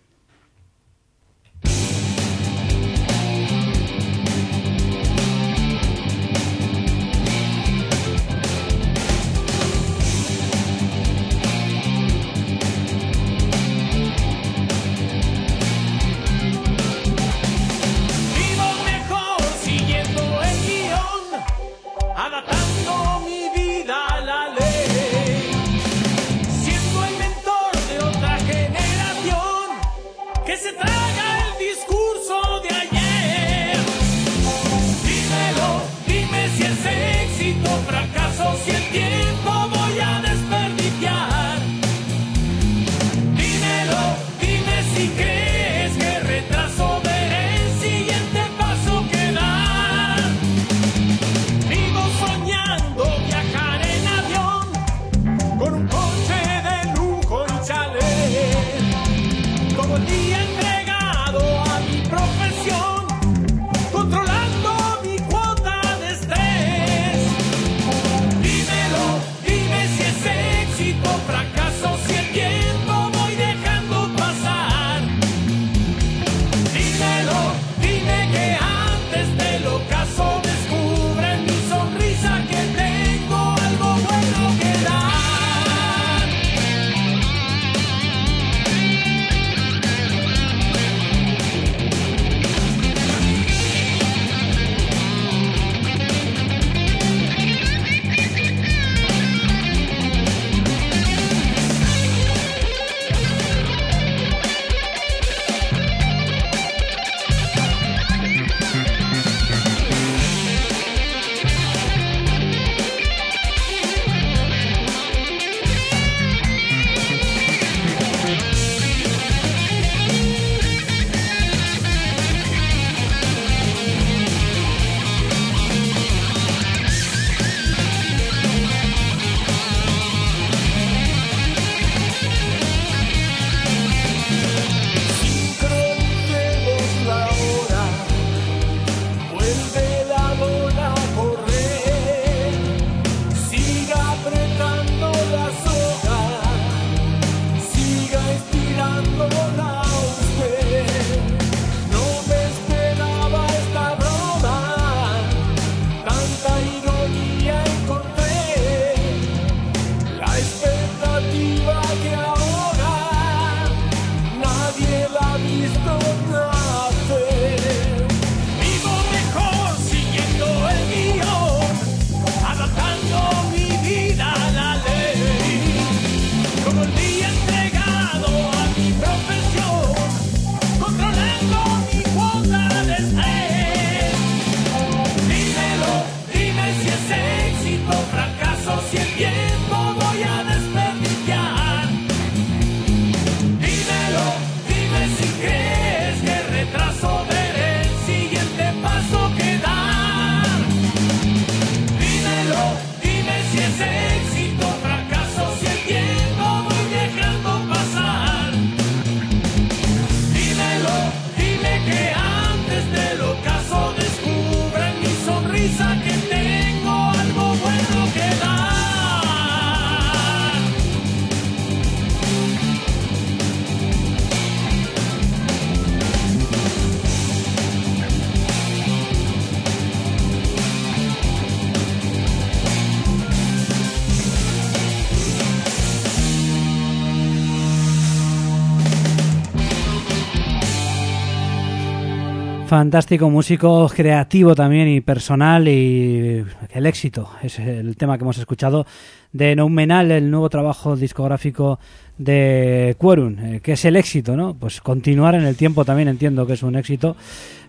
Fantástico músico, creativo también y personal y el éxito. Es el tema que hemos escuchado de Noumenal, el nuevo trabajo discográfico de Quorum, eh, que es el éxito, ¿no? Pues continuar en el tiempo también entiendo que es un éxito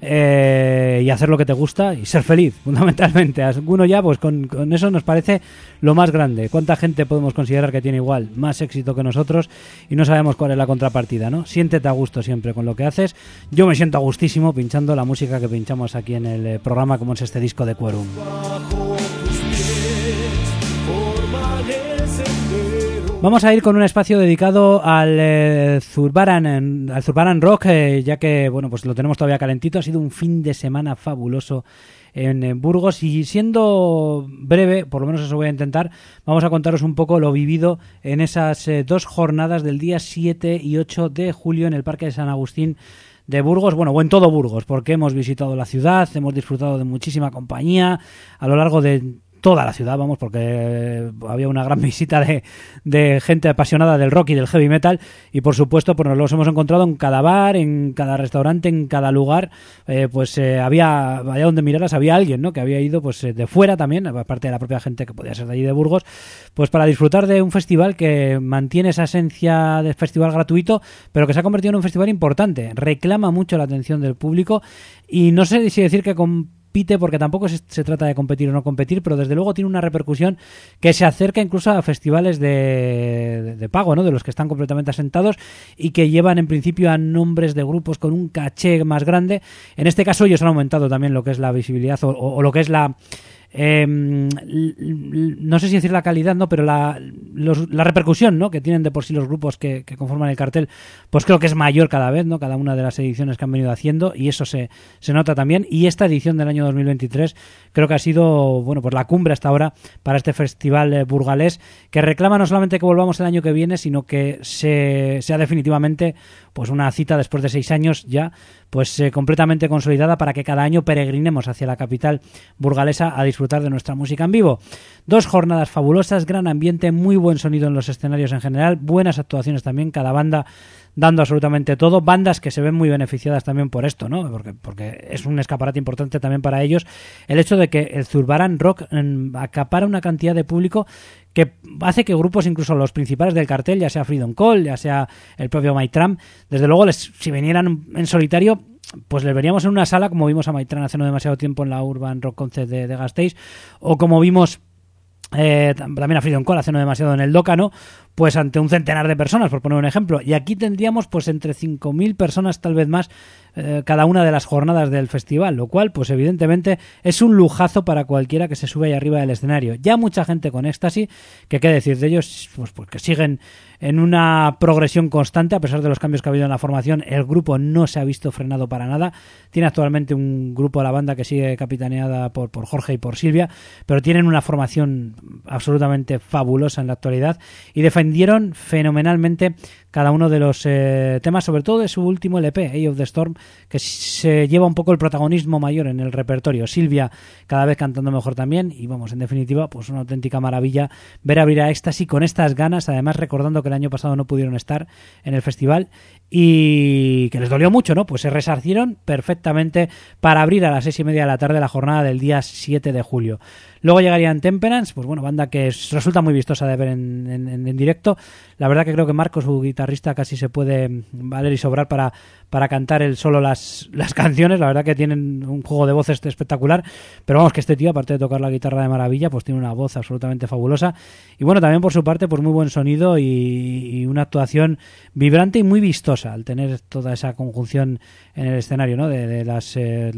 eh, y hacer lo que te gusta y ser feliz, fundamentalmente. Alguno ya, pues con, eso nos parece lo más grande. ¿Cuánta gente podemos considerar que tiene igual, más éxito que nosotros y no sabemos cuál es la contrapartida, ¿no? Siéntete a gusto siempre con lo que haces. Yo me siento a gustísimo pinchando la música que pinchamos aquí en el eh, programa, como es este disco de Quorum. Vamos a ir con un espacio dedicado al eh, Zurbaran, al Zurbaran Rock, eh, ya que bueno, pues lo tenemos todavía calentito. Ha sido un fin de semana fabuloso en, Burgos y siendo breve, por lo menos eso voy a intentar, vamos a contaros un poco lo vivido en esas eh, dos jornadas del día 7 y 8 de julio en el Parque de San Agustín de Burgos, bueno, o en todo Burgos, porque hemos visitado la ciudad, hemos disfrutado de muchísima compañía a lo largo de toda la ciudad, vamos, porque había una gran visita de, de, gente apasionada del rock y del heavy metal. Y por supuesto pues nos los hemos encontrado en cada bar, en cada restaurante, en cada lugar, eh, pues eh, había, allá donde miraras había alguien, ¿no? Que había ido pues eh, de fuera también, aparte de la propia gente que podía ser de allí de Burgos, pues para disfrutar de un festival que mantiene esa esencia de festival gratuito, pero que se ha convertido en un festival importante, reclama mucho la atención del público. Y no sé si decir que con compite, porque tampoco se, trata de competir o no competir, pero desde luego tiene una repercusión que se acerca incluso a festivales de, de, pago, ¿no? de los que están completamente asentados y que llevan en principio a nombres de grupos con un caché más grande. En este caso ellos han aumentado también lo que es la visibilidad o lo que es la eh, no sé si decir la calidad, no, pero la, la repercusión ¿no? que tienen de por sí los grupos que, conforman el cartel, pues creo que es mayor cada vez, ¿no? Cada una de las ediciones que han venido haciendo y eso se, se nota también. Y esta edición del año 2023 creo que ha sido, bueno, pues la cumbre hasta ahora para este festival eh, burgalés que reclama no solamente que volvamos el año que viene, sino que se, sea definitivamente pues una cita después de seis años ya pues eh, completamente consolidada para que cada año peregrinemos hacia la capital burgalesa a disfrutar de nuestra música en vivo. Dos jornadas fabulosas, gran ambiente, muy buen sonido en los escenarios en general, buenas actuaciones también, cada banda dando absolutamente todo. Bandas que se ven muy beneficiadas también por esto, ¿no? Porque, porque es un escaparate importante también para ellos. El hecho de que el Zurbaran Rock acapara una cantidad de público que hace que grupos, incluso los principales del cartel, ya sea Freedom Call, ya sea el propio Maitram, desde luego, les, si vinieran en solitario, pues les veríamos en una sala, como vimos a Maitram hace no demasiado tiempo en la Urban Rock Concert de, de o como vimos eh, también a Freedom Call hace no demasiado en el Dócano, pues ante un centenar de personas, por poner un ejemplo. Y aquí tendríamos pues entre 5.000 personas, tal vez más, eh, cada una de las jornadas del festival, lo cual pues evidentemente es un lujazo para cualquiera que se sube ahí arriba del escenario. Ya mucha gente con éxtasis, que qué decir de ellos, pues porque siguen en una progresión constante a pesar de los cambios que ha habido en la formación. El grupo no se ha visto frenado para nada. Tiene actualmente un grupo de la banda que sigue capitaneada por, por Jorge y por Silvia, pero tienen una formación absolutamente fabulosa en la actualidad y defendieron fenomenalmente cada uno de los eh, temas, sobre todo de su último LP, Age of the Storm, que se lleva un poco el protagonismo mayor en el repertorio. Silvia cada vez cantando mejor también y vamos, en definitiva, pues una auténtica maravilla ver abrir a Éxtasis con estas ganas, además recordando que el año pasado no pudieron estar en el festival y que les dolió mucho, ¿no? Pues se resarcieron perfectamente para abrir a las seis y media de la tarde la jornada del día 7 de julio. Luego llegarían Temperance, pues bueno, banda que resulta muy vistosa de ver en, en, directo. La verdad que creo que Marcos, su guitarrista, casi se puede valer y sobrar para, para cantar él solo las, las canciones. La verdad que tienen un juego de voces espectacular. Pero vamos, que este tío, aparte de tocar la guitarra de maravilla, pues tiene una voz absolutamente fabulosa. Y bueno, también por su parte, pues muy buen sonido y, una actuación vibrante y muy vistosa al tener toda esa conjunción en el escenario, ¿no? De, las... Eh,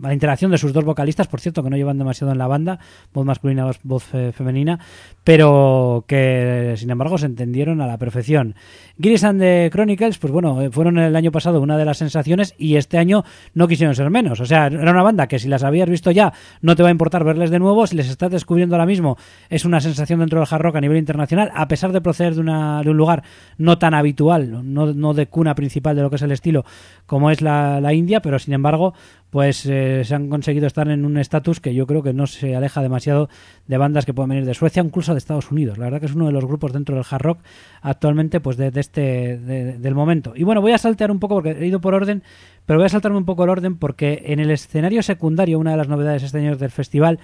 la interacción de sus dos vocalistas, por cierto, que no llevan demasiado en la banda, voz masculina, voz femenina, pero que sin embargo se entendieron a la perfección. Gillis and the Chronicles, pues bueno, eh, fueron el año pasado una de las sensaciones y este año no quisieron ser menos. O sea, era una banda que si las habías visto ya no te va a importar verles de nuevo, si les estás descubriendo ahora mismo es una sensación dentro del hard rock a nivel internacional, a pesar de proceder de, una, de un lugar no tan habitual, no, no de cuna principal de lo que es el estilo como es la India, pero sin embargo, pues eh, se han conseguido estar en un estatus que yo creo que no se aleja demasiado de bandas que pueden venir de Suecia, incluso de Estados Unidos. La verdad que es uno de los grupos dentro del hard rock actualmente pues de, este del momento. Y bueno, voy a saltear un poco porque he ido por orden, pero voy a saltarme un poco el orden porque en el escenario secundario, una de las novedades este año del festival,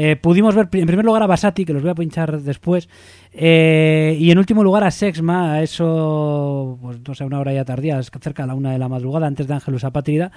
eh, pudimos ver en primer lugar a Basati, que los voy a pinchar después, eh, y en último lugar a Sexma, a eso, pues no sé, una hora ya tardía, cerca de la una de la madrugada, antes de Ángelus Apátrida.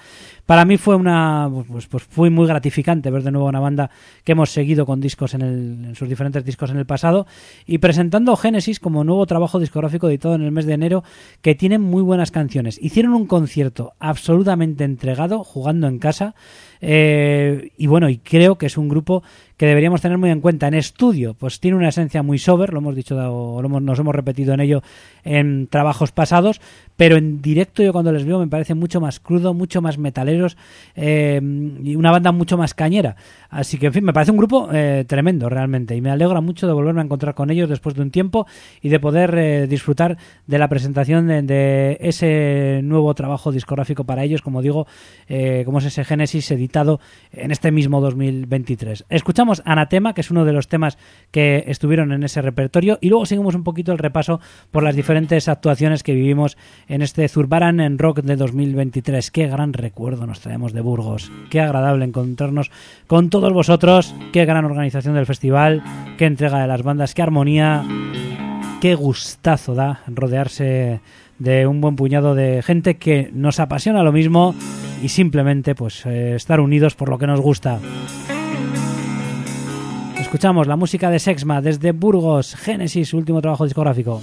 Para mí fue una, pues, pues fue muy gratificante ver de nuevo una banda que hemos seguido con discos en, el, en sus diferentes discos en el pasado y presentando Génesis como nuevo trabajo discográfico editado en el mes de enero que tiene muy buenas canciones. Hicieron un concierto absolutamente entregado, jugando en casa. Eh, y bueno, y creo que es un grupo que deberíamos tener muy en cuenta. En estudio, pues tiene una esencia muy sober, lo hemos dicho, lo nos hemos repetido en ello en trabajos pasados, pero en directo yo cuando les veo me parece mucho más crudo, mucho más metaleros eh, y una banda mucho más cañera. Así que, en fin, me parece un grupo eh, tremendo realmente y me alegra mucho de volverme a encontrar con ellos después de un tiempo y de poder eh, disfrutar de la presentación de, ese nuevo trabajo discográfico para ellos, como digo, como es ese Génesis editado en este mismo 2023. Escuchamos Anatema, que es uno de los temas que estuvieron en ese repertorio, y luego seguimos un poquito el repaso por las diferentes actuaciones que vivimos en este Zurbaran en Rock de 2023. Qué gran recuerdo nos traemos de Burgos. Qué agradable encontrarnos con todos vosotros. Qué gran organización del festival. Qué entrega de las bandas. Qué armonía. Qué gustazo da rodearse de un buen puñado de gente que nos apasiona lo mismo y simplemente pues eh, estar unidos por lo que nos gusta. Escuchamos la música de Sexma desde Burgos, Génesis, último trabajo discográfico.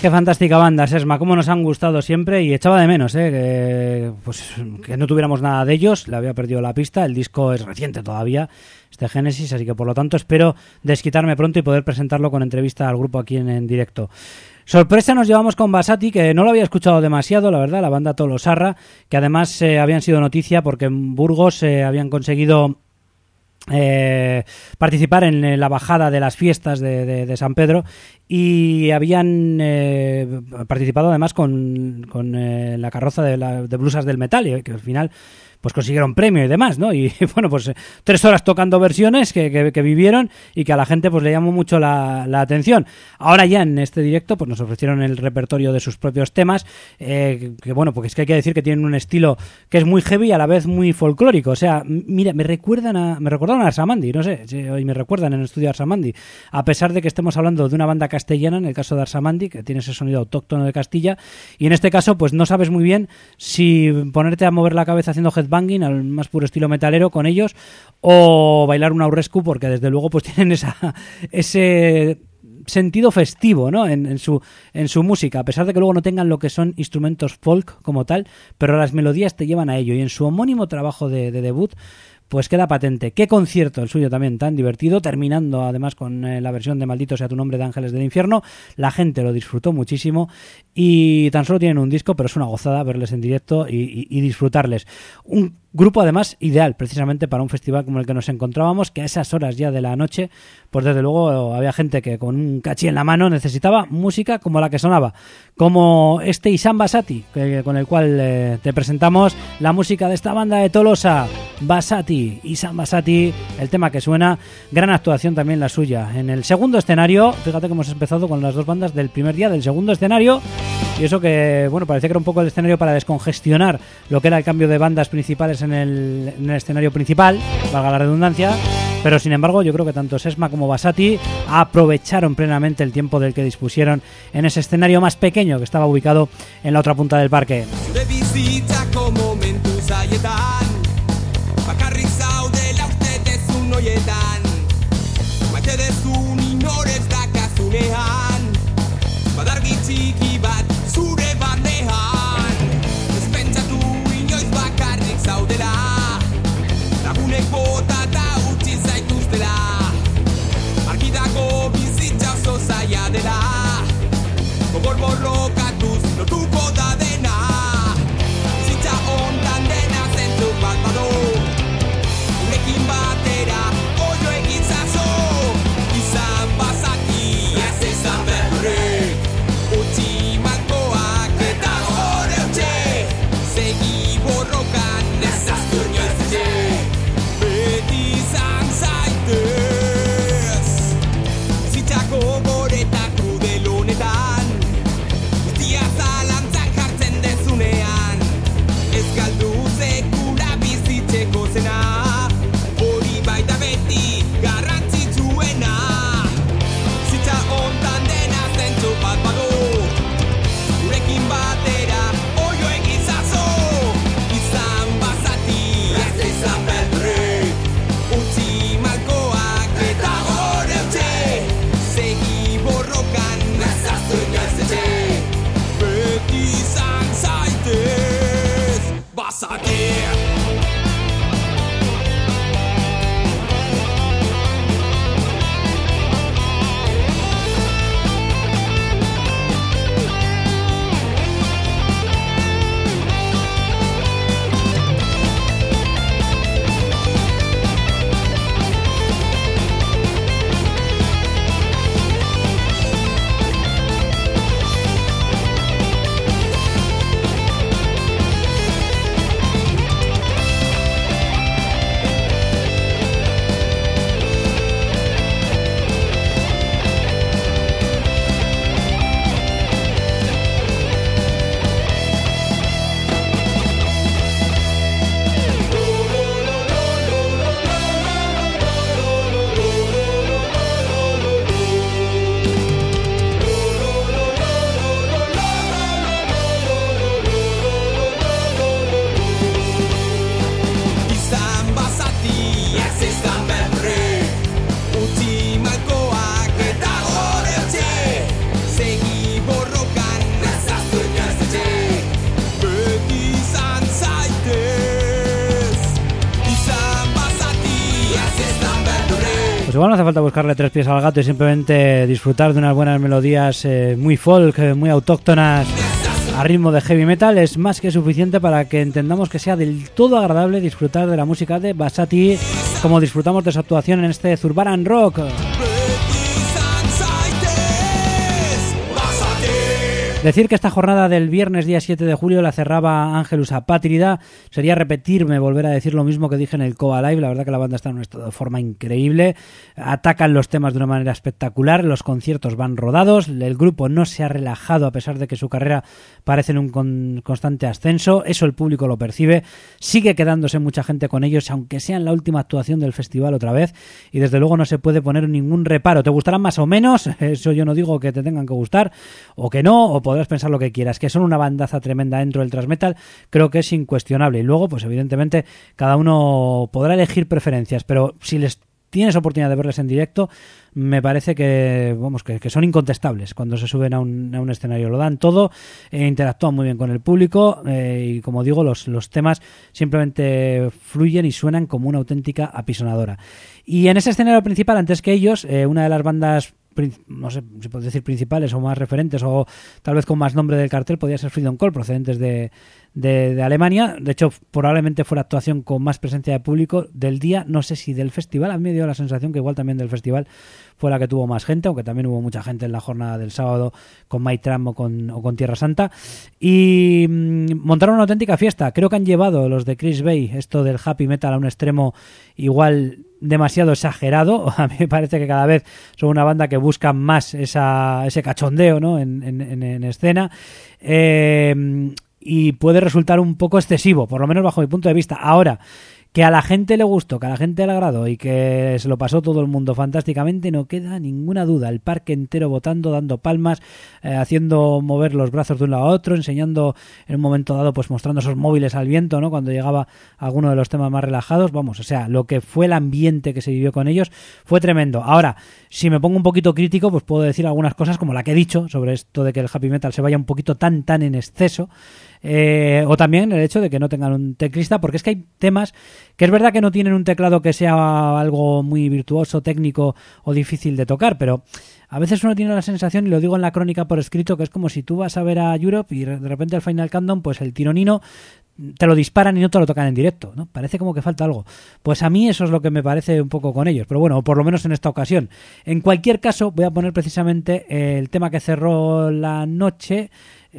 Qué fantástica banda, Sesma, cómo nos han gustado siempre y echaba de menos ¿eh? que, pues, que no tuviéramos nada de ellos, le había perdido la pista, el disco es reciente todavía, este Génesis, así que por lo tanto espero desquitarme pronto y poder presentarlo con entrevista al grupo aquí en, directo. Sorpresa nos llevamos con Basati, que no lo había escuchado demasiado, la verdad, la banda Tolosarra, que además eh, habían sido noticia porque en Burgos eh, habían conseguido eh, participar en la bajada de las fiestas de, San Pedro y habían eh, participado además con, con eh, la carroza de, de blusas del metal, que al final pues consiguieron premio y demás, ¿no? Y bueno, pues tres horas tocando versiones que, que, vivieron y que a la gente pues le llamó mucho la, la, atención. Ahora ya en este directo pues nos ofrecieron el repertorio de sus propios temas, eh, que bueno, porque es que hay que decir que tienen un estilo que es muy heavy y a la vez muy folclórico. O sea, mira, me recuerdan a, me recordaron a Arsamandi, no sé, hoy me recuerdan en el estudio Arsamandi, a pesar de que estemos hablando de una banda castellana, en el caso de Arsamandi, que tiene ese sonido autóctono de Castilla, y en este caso pues no sabes muy bien si ponerte a mover la cabeza haciendo headbanging al más puro estilo metalero con ellos o bailar un aurrescu porque desde luego pues tienen esa ese sentido festivo ¿no? en, su, en su música, a pesar de que luego no tengan lo que son instrumentos folk como tal, pero las melodías te llevan a ello. Y en su homónimo trabajo de debut, pues queda patente. Qué concierto el suyo también tan divertido, terminando además con eh, la versión de Maldito sea tu nombre de Ángeles del Infierno. La gente lo disfrutó muchísimo y tan solo tienen un disco, pero es una gozada verles en directo y, disfrutarles. Un grupo además ideal precisamente para un festival como el que nos encontrábamos, que a esas horas ya de la noche, pues desde luego había gente que con un cachí en la mano necesitaba música como la que sonaba, como este Isan Basati, con el cual eh, te presentamos la música de esta banda de Tolosa, Basati, Isan Basati, el tema que suena, gran actuación también la suya. En el segundo escenario, fíjate que hemos empezado con las dos bandas del primer día del segundo escenario, y eso que, bueno, parecía que era un poco el escenario para descongestionar lo que era el cambio de bandas principales en el, en el escenario principal, valga la redundancia. Pero sin embargo, yo creo que tanto Sesma como Basati aprovecharon plenamente el tiempo del que dispusieron en ese escenario más pequeño que estaba ubicado en la otra punta del parque. passa aqui. Falta buscarle tres pies al gato y simplemente disfrutar de unas buenas melodías eh, muy folk, eh, muy autóctonas a ritmo de heavy metal es más que suficiente para que entendamos que sea del todo agradable disfrutar de la música de Basati como disfrutamos de su actuación en este Zurbaran Rock. Decir que esta jornada del viernes día 7 de julio la cerraba Ángelus Apátrida sería repetirme, volver a decir lo mismo que dije en el Coa Live. La verdad que la banda está en un estado de forma increíble. Atacan los temas de una manera espectacular. Los conciertos van rodados. El grupo no se ha relajado a pesar de que su carrera parece en un constante ascenso. Eso el público lo percibe. Sigue quedándose mucha gente con ellos, aunque sea en la última actuación del festival otra vez. Y desde luego no se puede poner ningún reparo. ¿Te gustarán más o menos? Eso yo no digo que te tengan que gustar o que no, podrás pensar lo que quieras, que son una bandaza tremenda dentro del transmetal, creo que es incuestionable. Y luego, pues evidentemente, cada uno podrá elegir preferencias, pero si les tienes oportunidad de verles en directo, me parece que vamos que, son incontestables cuando se suben a un, a un escenario. Lo dan todo, e interactúan muy bien con el público eh, y como digo, los, los temas simplemente fluyen y suenan como una auténtica apisonadora. Y en ese escenario principal, antes que ellos, eh, una de las bandas no sé si puedo decir principales o más referentes o tal vez con más nombre del cartel podría ser Freedom Call procedentes de, de, Alemania. De hecho probablemente fue la actuación con más presencia de público del día. No sé si del festival. A mí me dio la sensación que igual también del festival fue la que tuvo más gente aunque también hubo mucha gente en la jornada del sábado con Maitram o con, o con Tierra Santa. Y mm, montaron una auténtica fiesta. Creo que han llevado los de Chris Bay esto del happy metal a un extremo igual demasiado exagerado. A mí me parece que cada vez son una banda que busca más esa, ese cachondeo ¿no? en, en, escena. Eh, y puede resultar un poco excesivo, por lo menos bajo mi punto de vista. Ahora, que a la gente le gustó, que a la gente le agradó y que se lo pasó todo el mundo fantásticamente, no queda ninguna duda. El parque entero votando, dando palmas, eh, haciendo mover los brazos de un lado a otro, enseñando en un momento dado, pues mostrando esos móviles al viento, ¿no? Cuando llegaba alguno de los temas más relajados, vamos, o sea, lo que fue el ambiente que se vivió con ellos fue tremendo. Ahora, si me pongo un poquito crítico, pues puedo decir algunas cosas como la que he dicho sobre esto de que el happy metal se vaya un poquito tan, tan en exceso. Eh, o también el hecho de que no tengan un teclista, porque es que hay temas que es verdad que no tienen un teclado que sea algo muy virtuoso, técnico o difícil de tocar, pero a veces uno tiene la sensación, y lo digo en la crónica por escrito, que es como si tú vas a ver a Europe y de repente el Final Countdown, pues el tironino te lo disparan y no te lo tocan en directo, ¿no? Parece como que falta algo. Pues a mí eso es lo que me parece un poco con ellos, pero bueno, por lo menos en esta ocasión. En cualquier caso, voy a poner precisamente el tema que cerró la noche,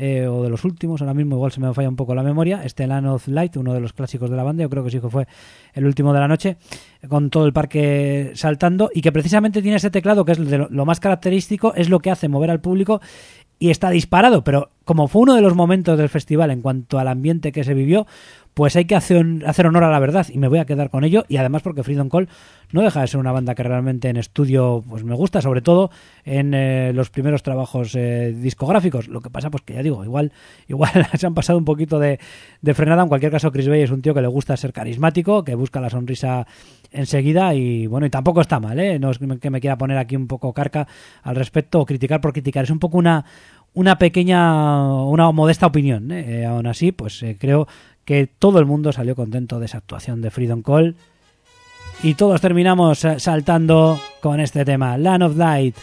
eh, o de los últimos, ahora mismo igual se me falla un poco la memoria, este Land of Light, uno de los clásicos de la banda, yo creo que sí que fue el último de la noche, con todo el parque saltando, y que precisamente tiene ese teclado que es lo más característico, es lo que hace mover al público y está disparado, pero como fue uno de los momentos del festival en cuanto al ambiente que se vivió, pues hay que hacer, hacer honor a la verdad y me voy a quedar con ello y además porque Freedom Call no deja de ser una banda que realmente en estudio pues me gusta, sobre todo en eh, los primeros trabajos eh, discográficos. Lo que pasa pues que ya digo, igual igual se han pasado un poquito de, de, frenada. En cualquier caso, Chris Bay es un tío que le gusta ser carismático, que busca la sonrisa enseguida y bueno, y tampoco está mal, ¿eh? No es que me quiera poner aquí un poco carca al respecto o criticar por criticar. Es un poco una una pequeña, una modesta opinión. ¿eh? aún así, pues eh, creo que todo el mundo salió contento de esa actuación de Freedom Call. Y todos terminamos eh, saltando con este tema, Land of Light.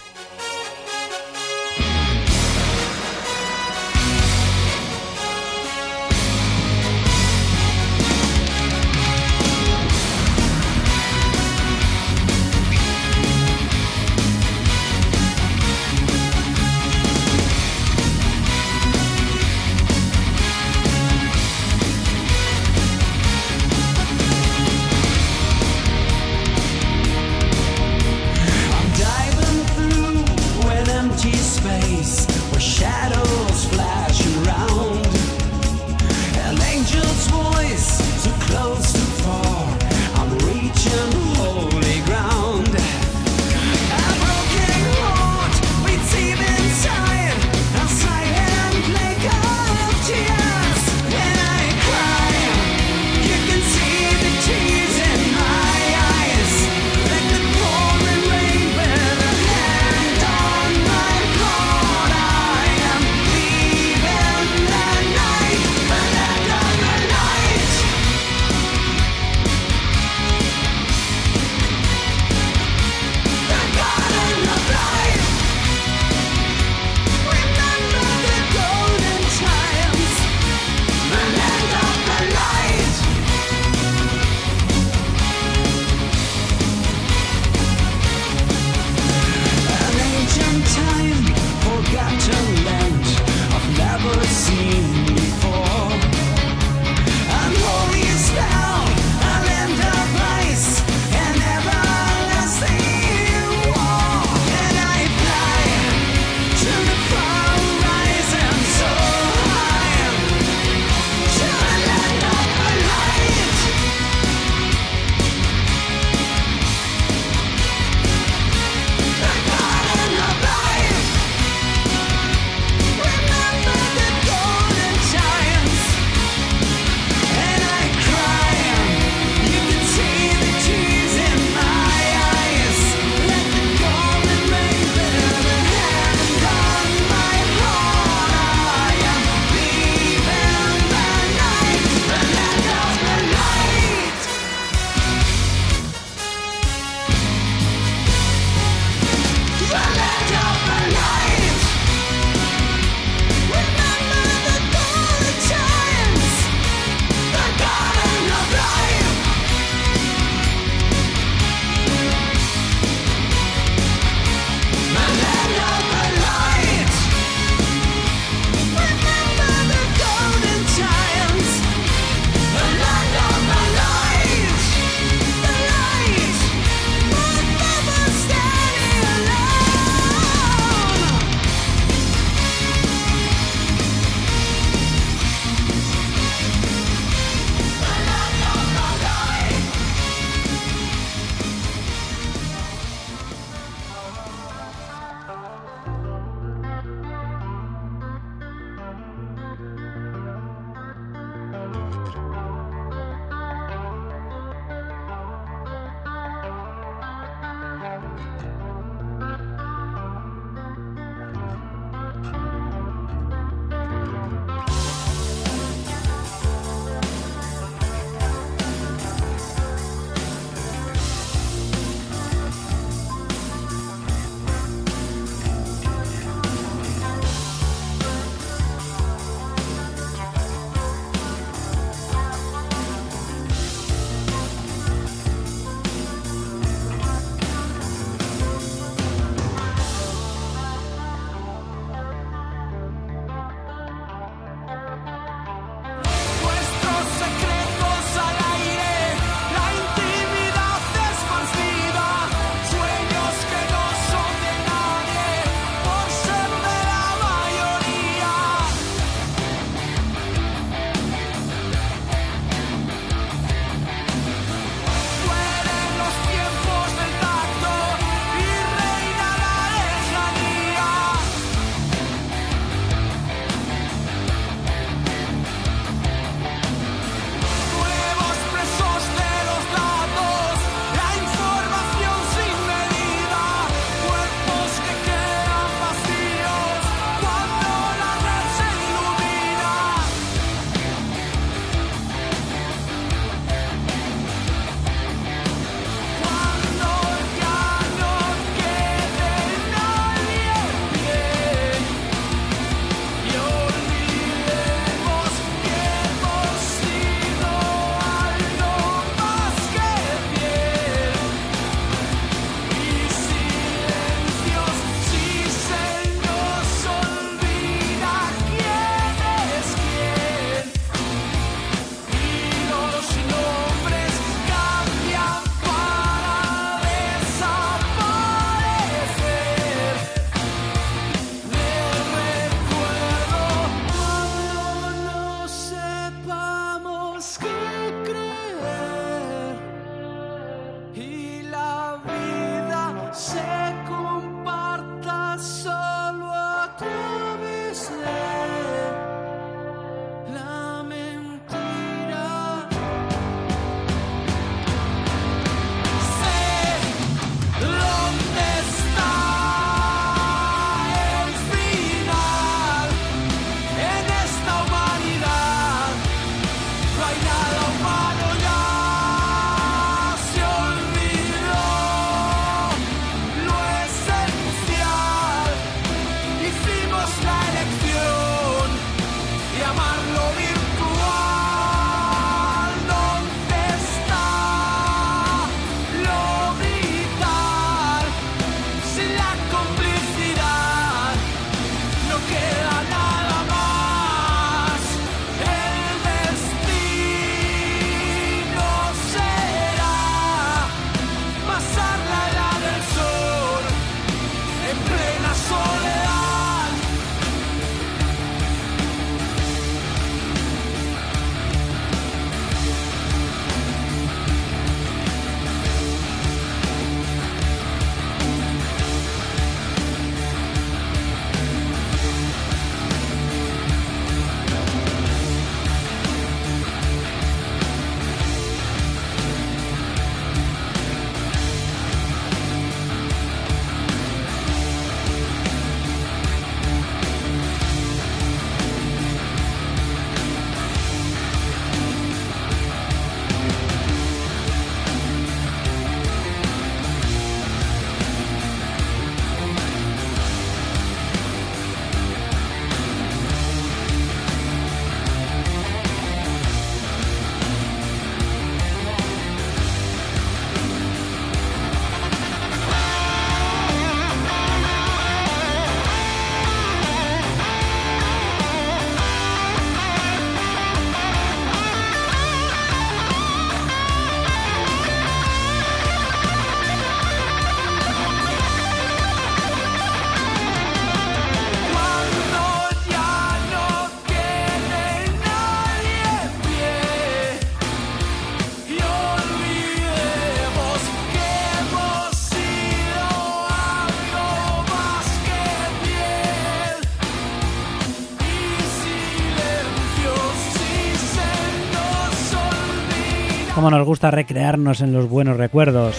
Gusta recrearnos en los buenos recuerdos.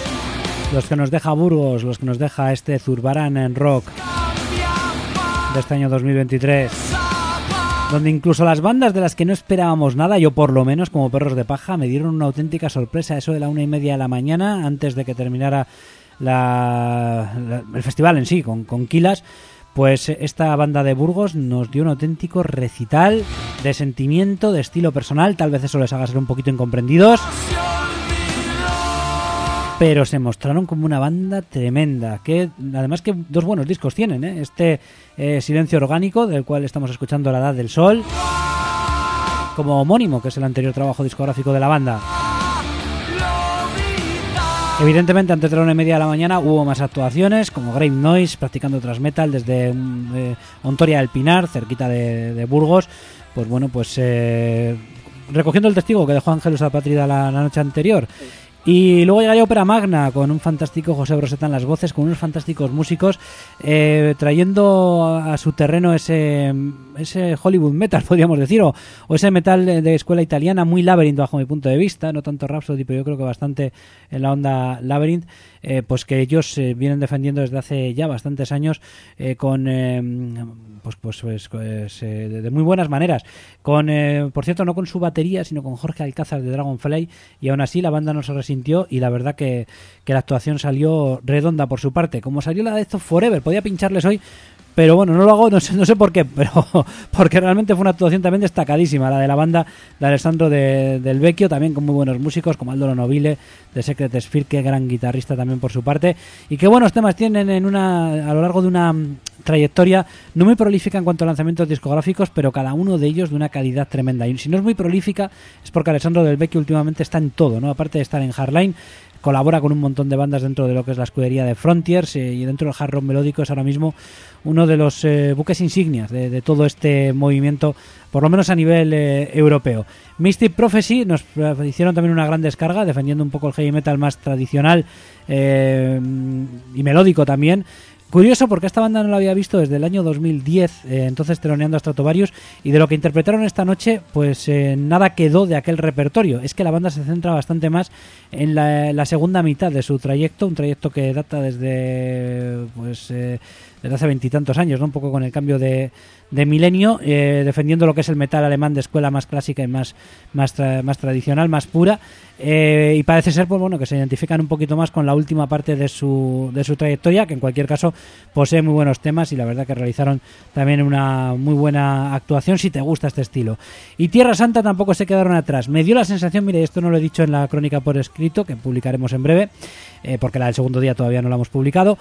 Los que nos deja Burgos, los que nos deja este Zurbarán en rock de este año 2023. Donde incluso las bandas de las que no esperábamos nada, yo por lo menos como perros de paja, me dieron una auténtica sorpresa. Eso de la una y media de la mañana, antes de que terminara el festival en sí, con, con Kilas pues esta banda de Burgos nos dio un auténtico recital de sentimiento, de estilo personal, tal vez eso les haga ser un poquito incomprendidos. Pero se mostraron como una banda tremenda, que además que dos buenos discos tienen, ¿eh? este eh, Silencio Orgánico, del cual estamos escuchando La Edad del Sol, como homónimo, que es el anterior trabajo discográfico de la banda. Evidentemente, antes de la una y media de la mañana hubo más actuaciones, como Grave Noise, practicando tras metal desde eh, Ontoria del Pinar, cerquita de, Burgos. Pues bueno, pues recogiendo el testigo que dejó Ángelus Apatrida la, la noche anterior. Y luego llega Ópera Magna con un fantástico José Broseta en las voces, con unos fantásticos músicos, eh, trayendo a su terreno ese, ese Hollywood metal, podríamos decir, o, ese metal de, escuela italiana, muy Labyrinth bajo mi punto de vista, no tanto Rhapsody, pero yo creo que bastante en la onda Labyrinth, eh, pues que ellos eh, vienen defendiendo desde hace ya bastantes años con, pues, pues, pues, pues de, muy buenas maneras. Con, por cierto, no con su batería, sino con Jorge Alcázar de Dragonfly, y aún así la banda no se y la verdad que, la actuación salió redonda por su parte. Como salió la de Esto Forever, podía pincharles hoy, pero bueno, no lo hago, no sé, no sé por qué, pero porque realmente fue una actuación también destacadísima, la de la banda de Alessandro del Vecchio, también con muy buenos músicos, como Aldo Nobile, de Secret Sphere, que gran guitarrista también por su parte, y qué buenos temas tienen en una, a lo largo de una trayectoria no muy prolífica en cuanto a lanzamientos discográficos, pero cada uno de ellos de una calidad tremenda. Y si no es muy prolífica, es porque Alessandro del Vecchio últimamente está en todo, ¿no? Aparte de estar en Hardline, colabora con un montón de bandas dentro de lo que es la escudería de Frontiers eh, y dentro del hard rock melódico es ahora mismo uno de los eh, buques insignias de, todo este movimiento, por lo menos a nivel eh, europeo. Mystic Prophecy nos hicieron también una gran descarga, defendiendo un poco el heavy metal más tradicional y melódico también. Curioso porque esta banda no la había visto desde el año 2010, eh, entonces teloneando a Stratovarius, y de lo que interpretaron esta noche, pues eh, nada quedó de aquel repertorio. Es que la banda se centra bastante más en la, segunda mitad de su trayecto, un trayecto que data desde pues eh, desde hace veintitantos años, ¿no? un poco con el cambio de, de milenio, eh, defendiendo lo que es el metal alemán de escuela más clásica y más, más, más tradicional, más pura. Eh, y parece ser pues, bueno, que se identifican un poquito más con la última parte de su, de su trayectoria, que en cualquier caso posee muy buenos temas y la verdad que realizaron también una muy buena actuación si te gusta este estilo. Y Tierra Santa tampoco se quedaron atrás. Me dio la sensación, mire, esto no lo he dicho en la crónica por escrito, que publicaremos en breve, eh, porque la del segundo día todavía no la hemos publicado,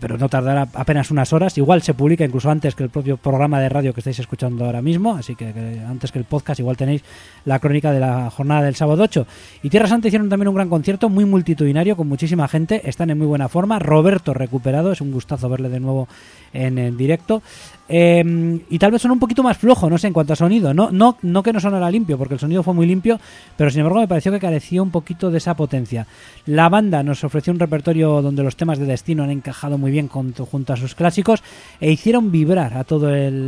pero no tardará apenas unas horas. Igual se publica incluso antes que el propio programa de radio que estáis escuchando ahora mismo, así que, antes que el podcast igual tenéis la crónica de la jornada del sábado 8. Y Tierra Santa hicieron también un gran concierto, muy multitudinario, con muchísima gente, están en muy buena forma. Roberto recuperado, es un gustazo verle de nuevo en, directo. Em, y tal vez son un poquito más flojo, no sé, en cuanto a sonido. No, no, no que no sonara limpio, porque el sonido fue muy limpio, pero sin embargo me pareció que carecía un poquito de esa potencia. La banda nos ofreció un repertorio donde los temas de destino han encajado muy bien junto a sus clásicos e hicieron vibrar a todo el,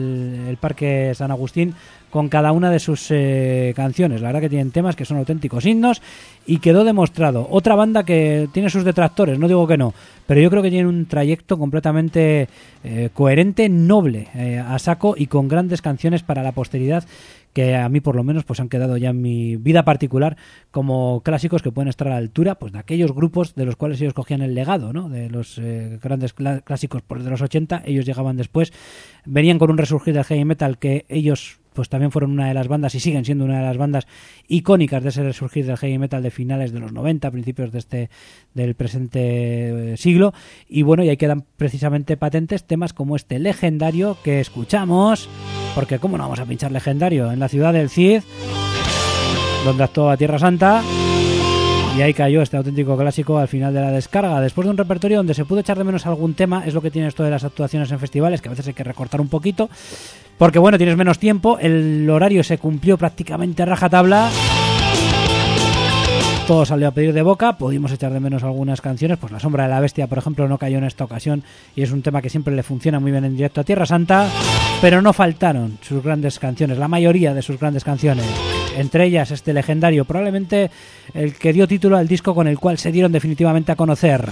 el Parque San Agustín con cada una de sus eh, canciones. La verdad que tienen temas que son auténticos himnos y quedó demostrado. Otra banda que tiene sus detractores, no digo que no, pero yo creo que tiene un trayecto completamente eh, coherente, noble, eh, a saco y con grandes canciones para la posteridad que a mí por lo menos pues han quedado ya en mi vida particular como clásicos que pueden estar a la altura pues de aquellos grupos de los cuales ellos cogían el legado ¿no? de los grandes clásicos por de los 80 ellos llegaban después venían con un resurgir del heavy metal que ellos pues también fueron una de las bandas y siguen siendo una de las bandas icónicas de ese resurgir del heavy metal de finales de los 90, principios de este del presente eh, siglo y bueno, y ahí quedan precisamente patentes temas como este legendario que escuchamos, porque cómo no vamos a pinchar legendario en la ciudad del Cid, donde actuaba Tierra Santa y ahí cayó este auténtico clásico al final de la descarga. Después de un repertorio donde se pudo echar de menos algún tema, es lo que tiene esto de las actuaciones en festivales, que a veces hay que recortar un poquito, porque bueno, tienes menos tiempo, el horario se cumplió prácticamente a rajatabla. Todo salió a pedir de boca, pudimos echar de menos algunas canciones, pues La Sombra de la Bestia, por ejemplo, no cayó en esta ocasión y es un tema que siempre le funciona muy bien en directo a Tierra Santa, pero no faltaron sus grandes canciones, la mayoría de sus grandes canciones. entre ellas este legendario, probablemente el que dio título al disco con el cual se dieron definitivamente a conocer.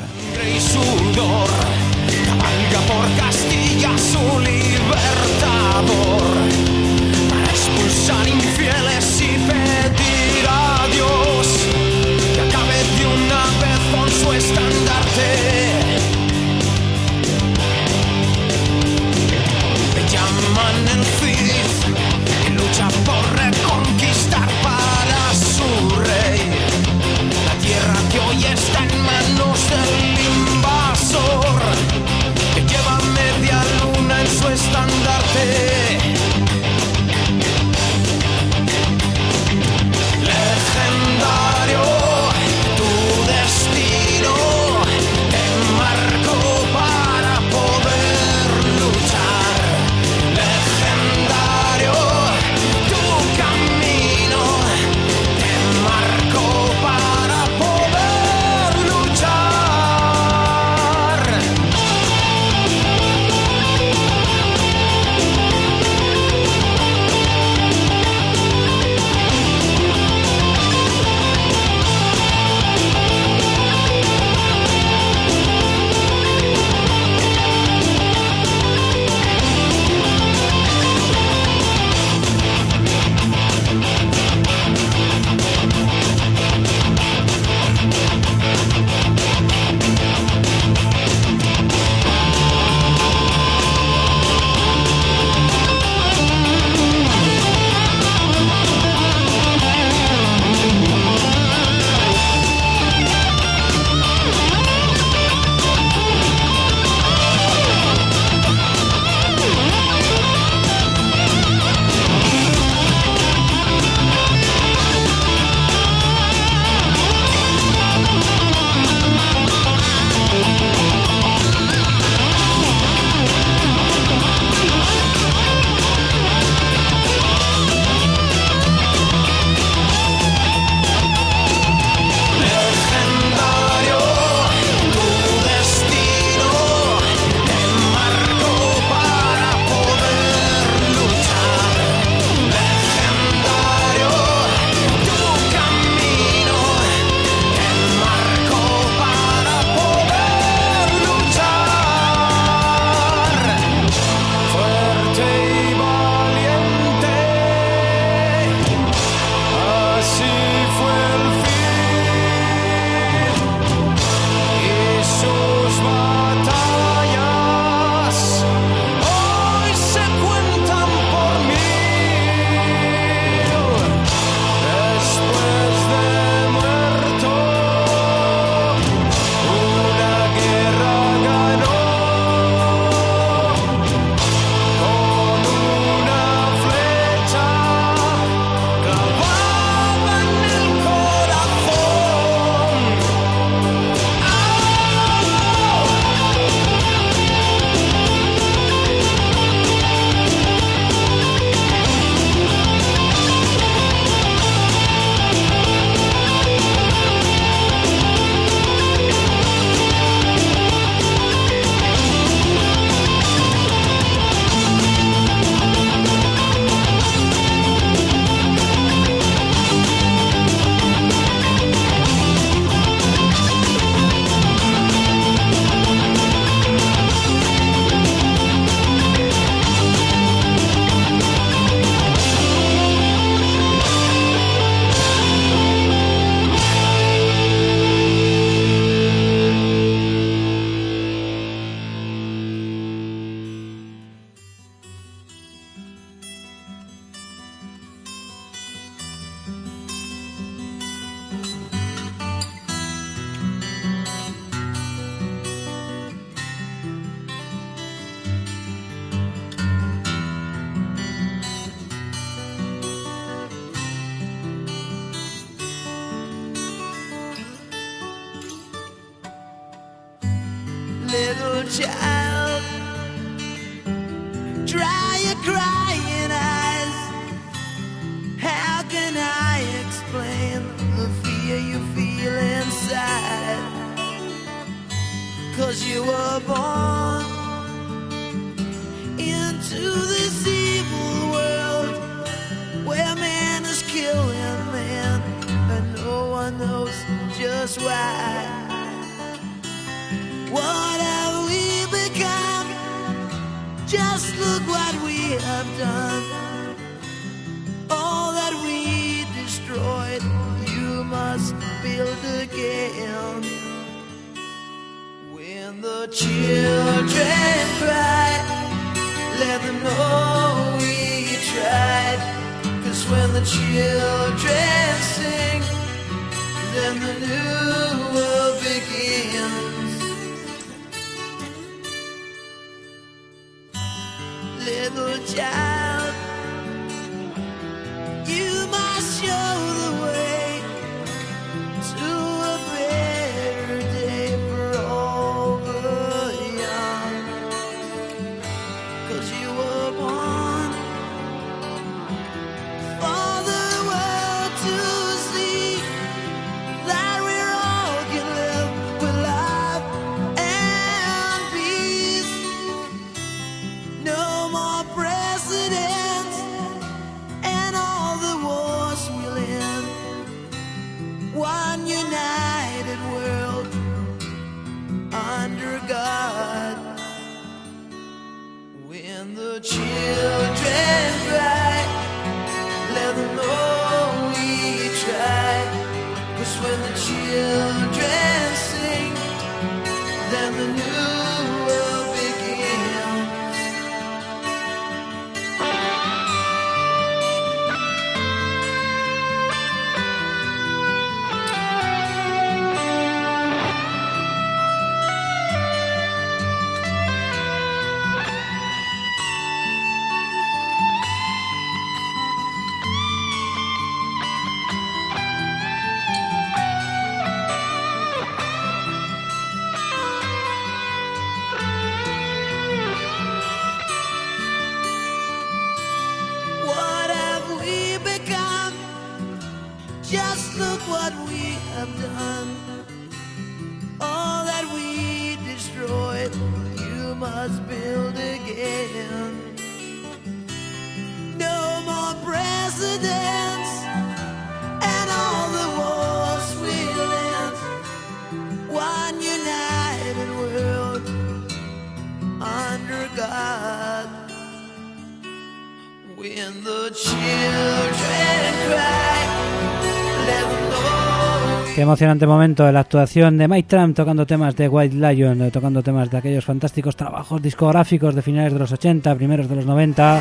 Qué emocionante momento de la actuación de Mike Trump tocando temas de White Lion, eh, tocando temas de aquellos fantásticos trabajos discográficos de finales de los 80, primeros de los 90,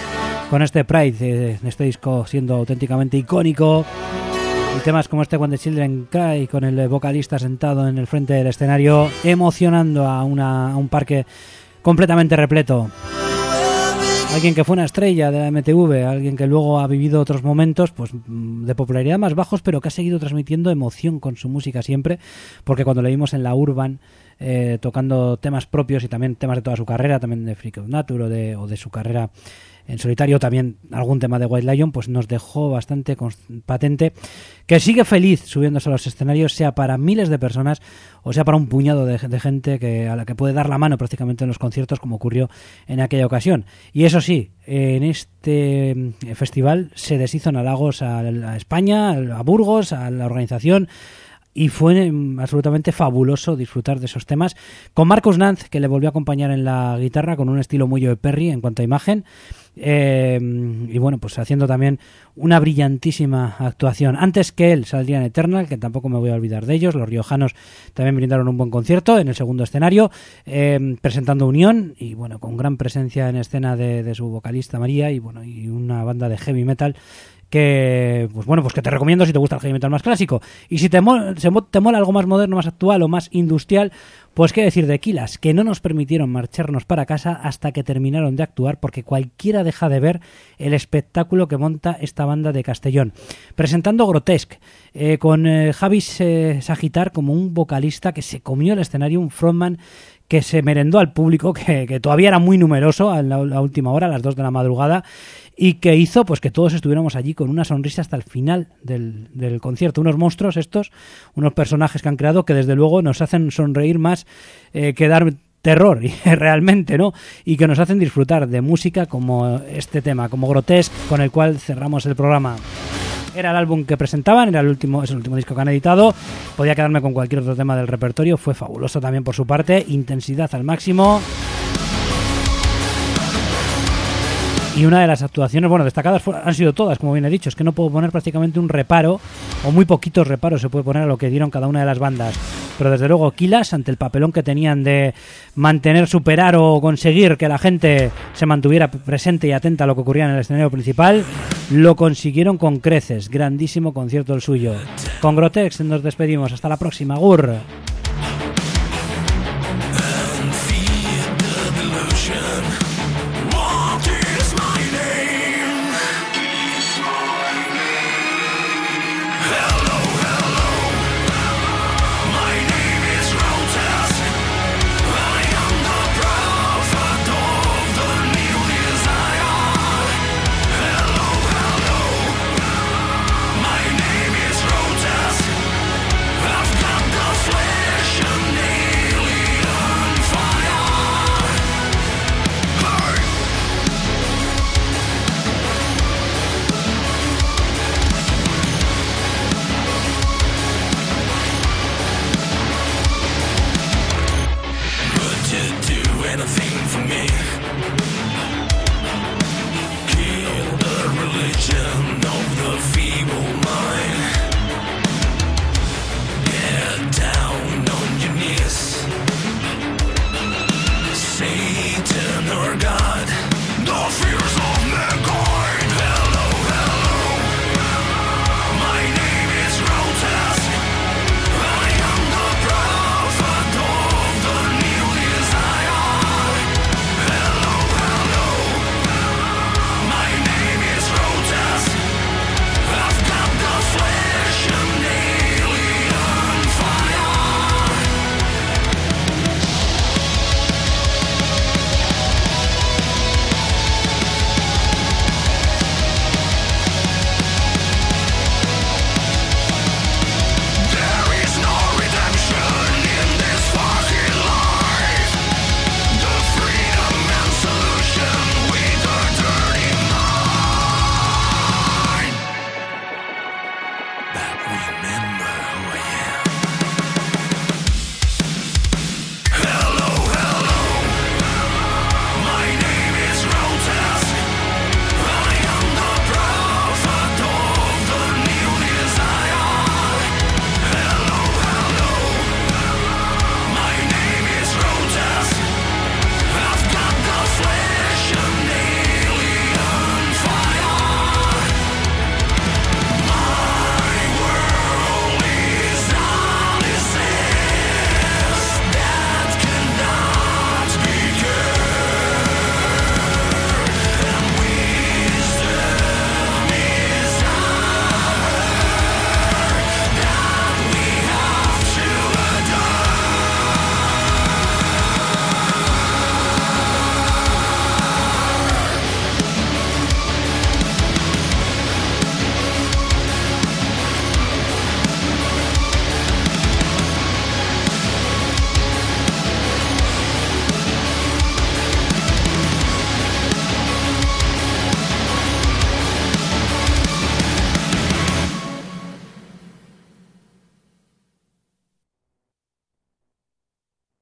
con este Pride, eh, este disco siendo auténticamente icónico. Y temas como este When Children Cry, con el vocalista sentado en el frente del escenario, emocionando a un parque completamente repleto. Alguien que fue una estrella de la MTV, alguien que luego ha vivido otros momentos pues mm, de popularidad más bajos, pero que ha seguido transmitiendo emoción con su música siempre, porque cuando le vimos en la Urban eh, tocando temas propios y también temas de toda su carrera, también de Freak of Nature o de, o de su carrera en solitario, también algún tema de White Lion, pues nos dejó bastante patente que sigue feliz subiéndose a los escenarios, sea para miles de personas o sea para un puñado de, gente que a la que puede dar la mano prácticamente en los conciertos, como ocurrió en aquella ocasión. Y eso sí, en este mm, festival se deshizo en halagos a, a España, a Burgos, a la organización y fue mm, absolutamente fabuloso disfrutar de esos temas con Marcus Nanz que le volvió a acompañar en la guitarra con un estilo muy de Perry en cuanto a imagen eh, y bueno pues haciendo también una brillantísima actuación. Antes que él saldrían Eternal que tampoco me voy a olvidar de ellos. Los riojanos también brindaron un buen concierto en el segundo escenario eh, presentando Unión y bueno con gran presencia en escena de, de su vocalista María y bueno y una banda de heavy metal que pues bueno pues que te recomiendo si te gusta el heavy más clásico. Y si te, se te mola algo más moderno más actual o más industrial pues qué decir de Kilas que no nos permitieron marcharnos para casa hasta que terminaron de actuar porque cualquiera deja de ver el espectáculo que monta esta banda de Castellón. Presentando Grotesque eh, con eh, Javis Sagitar como un vocalista que se comió el escenario un frontman que se merendó al público, que, que todavía era muy numeroso a la, la última hora, a las 2 de la madrugada, y que hizo pues que todos estuviéramos allí con una sonrisa hasta el final del, del concierto. Unos monstruos estos, unos personajes que han creado que desde luego nos hacen sonreír más eh, que dar terror realmente no y que nos hacen disfrutar de música como este tema como Grotesque con el cual cerramos el programa Era el álbum que presentaban, era el último, es el último disco que han editado. Podía quedarme con cualquier otro tema del repertorio, fue fabuloso también por su parte, intensidad al máximo. Y una de las actuaciones, bueno, destacadas han sido todas, como bien he dicho. Es que no puedo poner prácticamente un reparo, o muy poquitos reparos se puede poner a lo que dieron cada una de las bandas. Pero desde luego, Kilas, ante el papelón que tenían de mantener, superar o conseguir que la gente se mantuviera presente y atenta a lo que ocurría en el escenario principal, lo consiguieron con creces. Grandísimo concierto el suyo. Con Grotex nos despedimos. Hasta la próxima. Gur.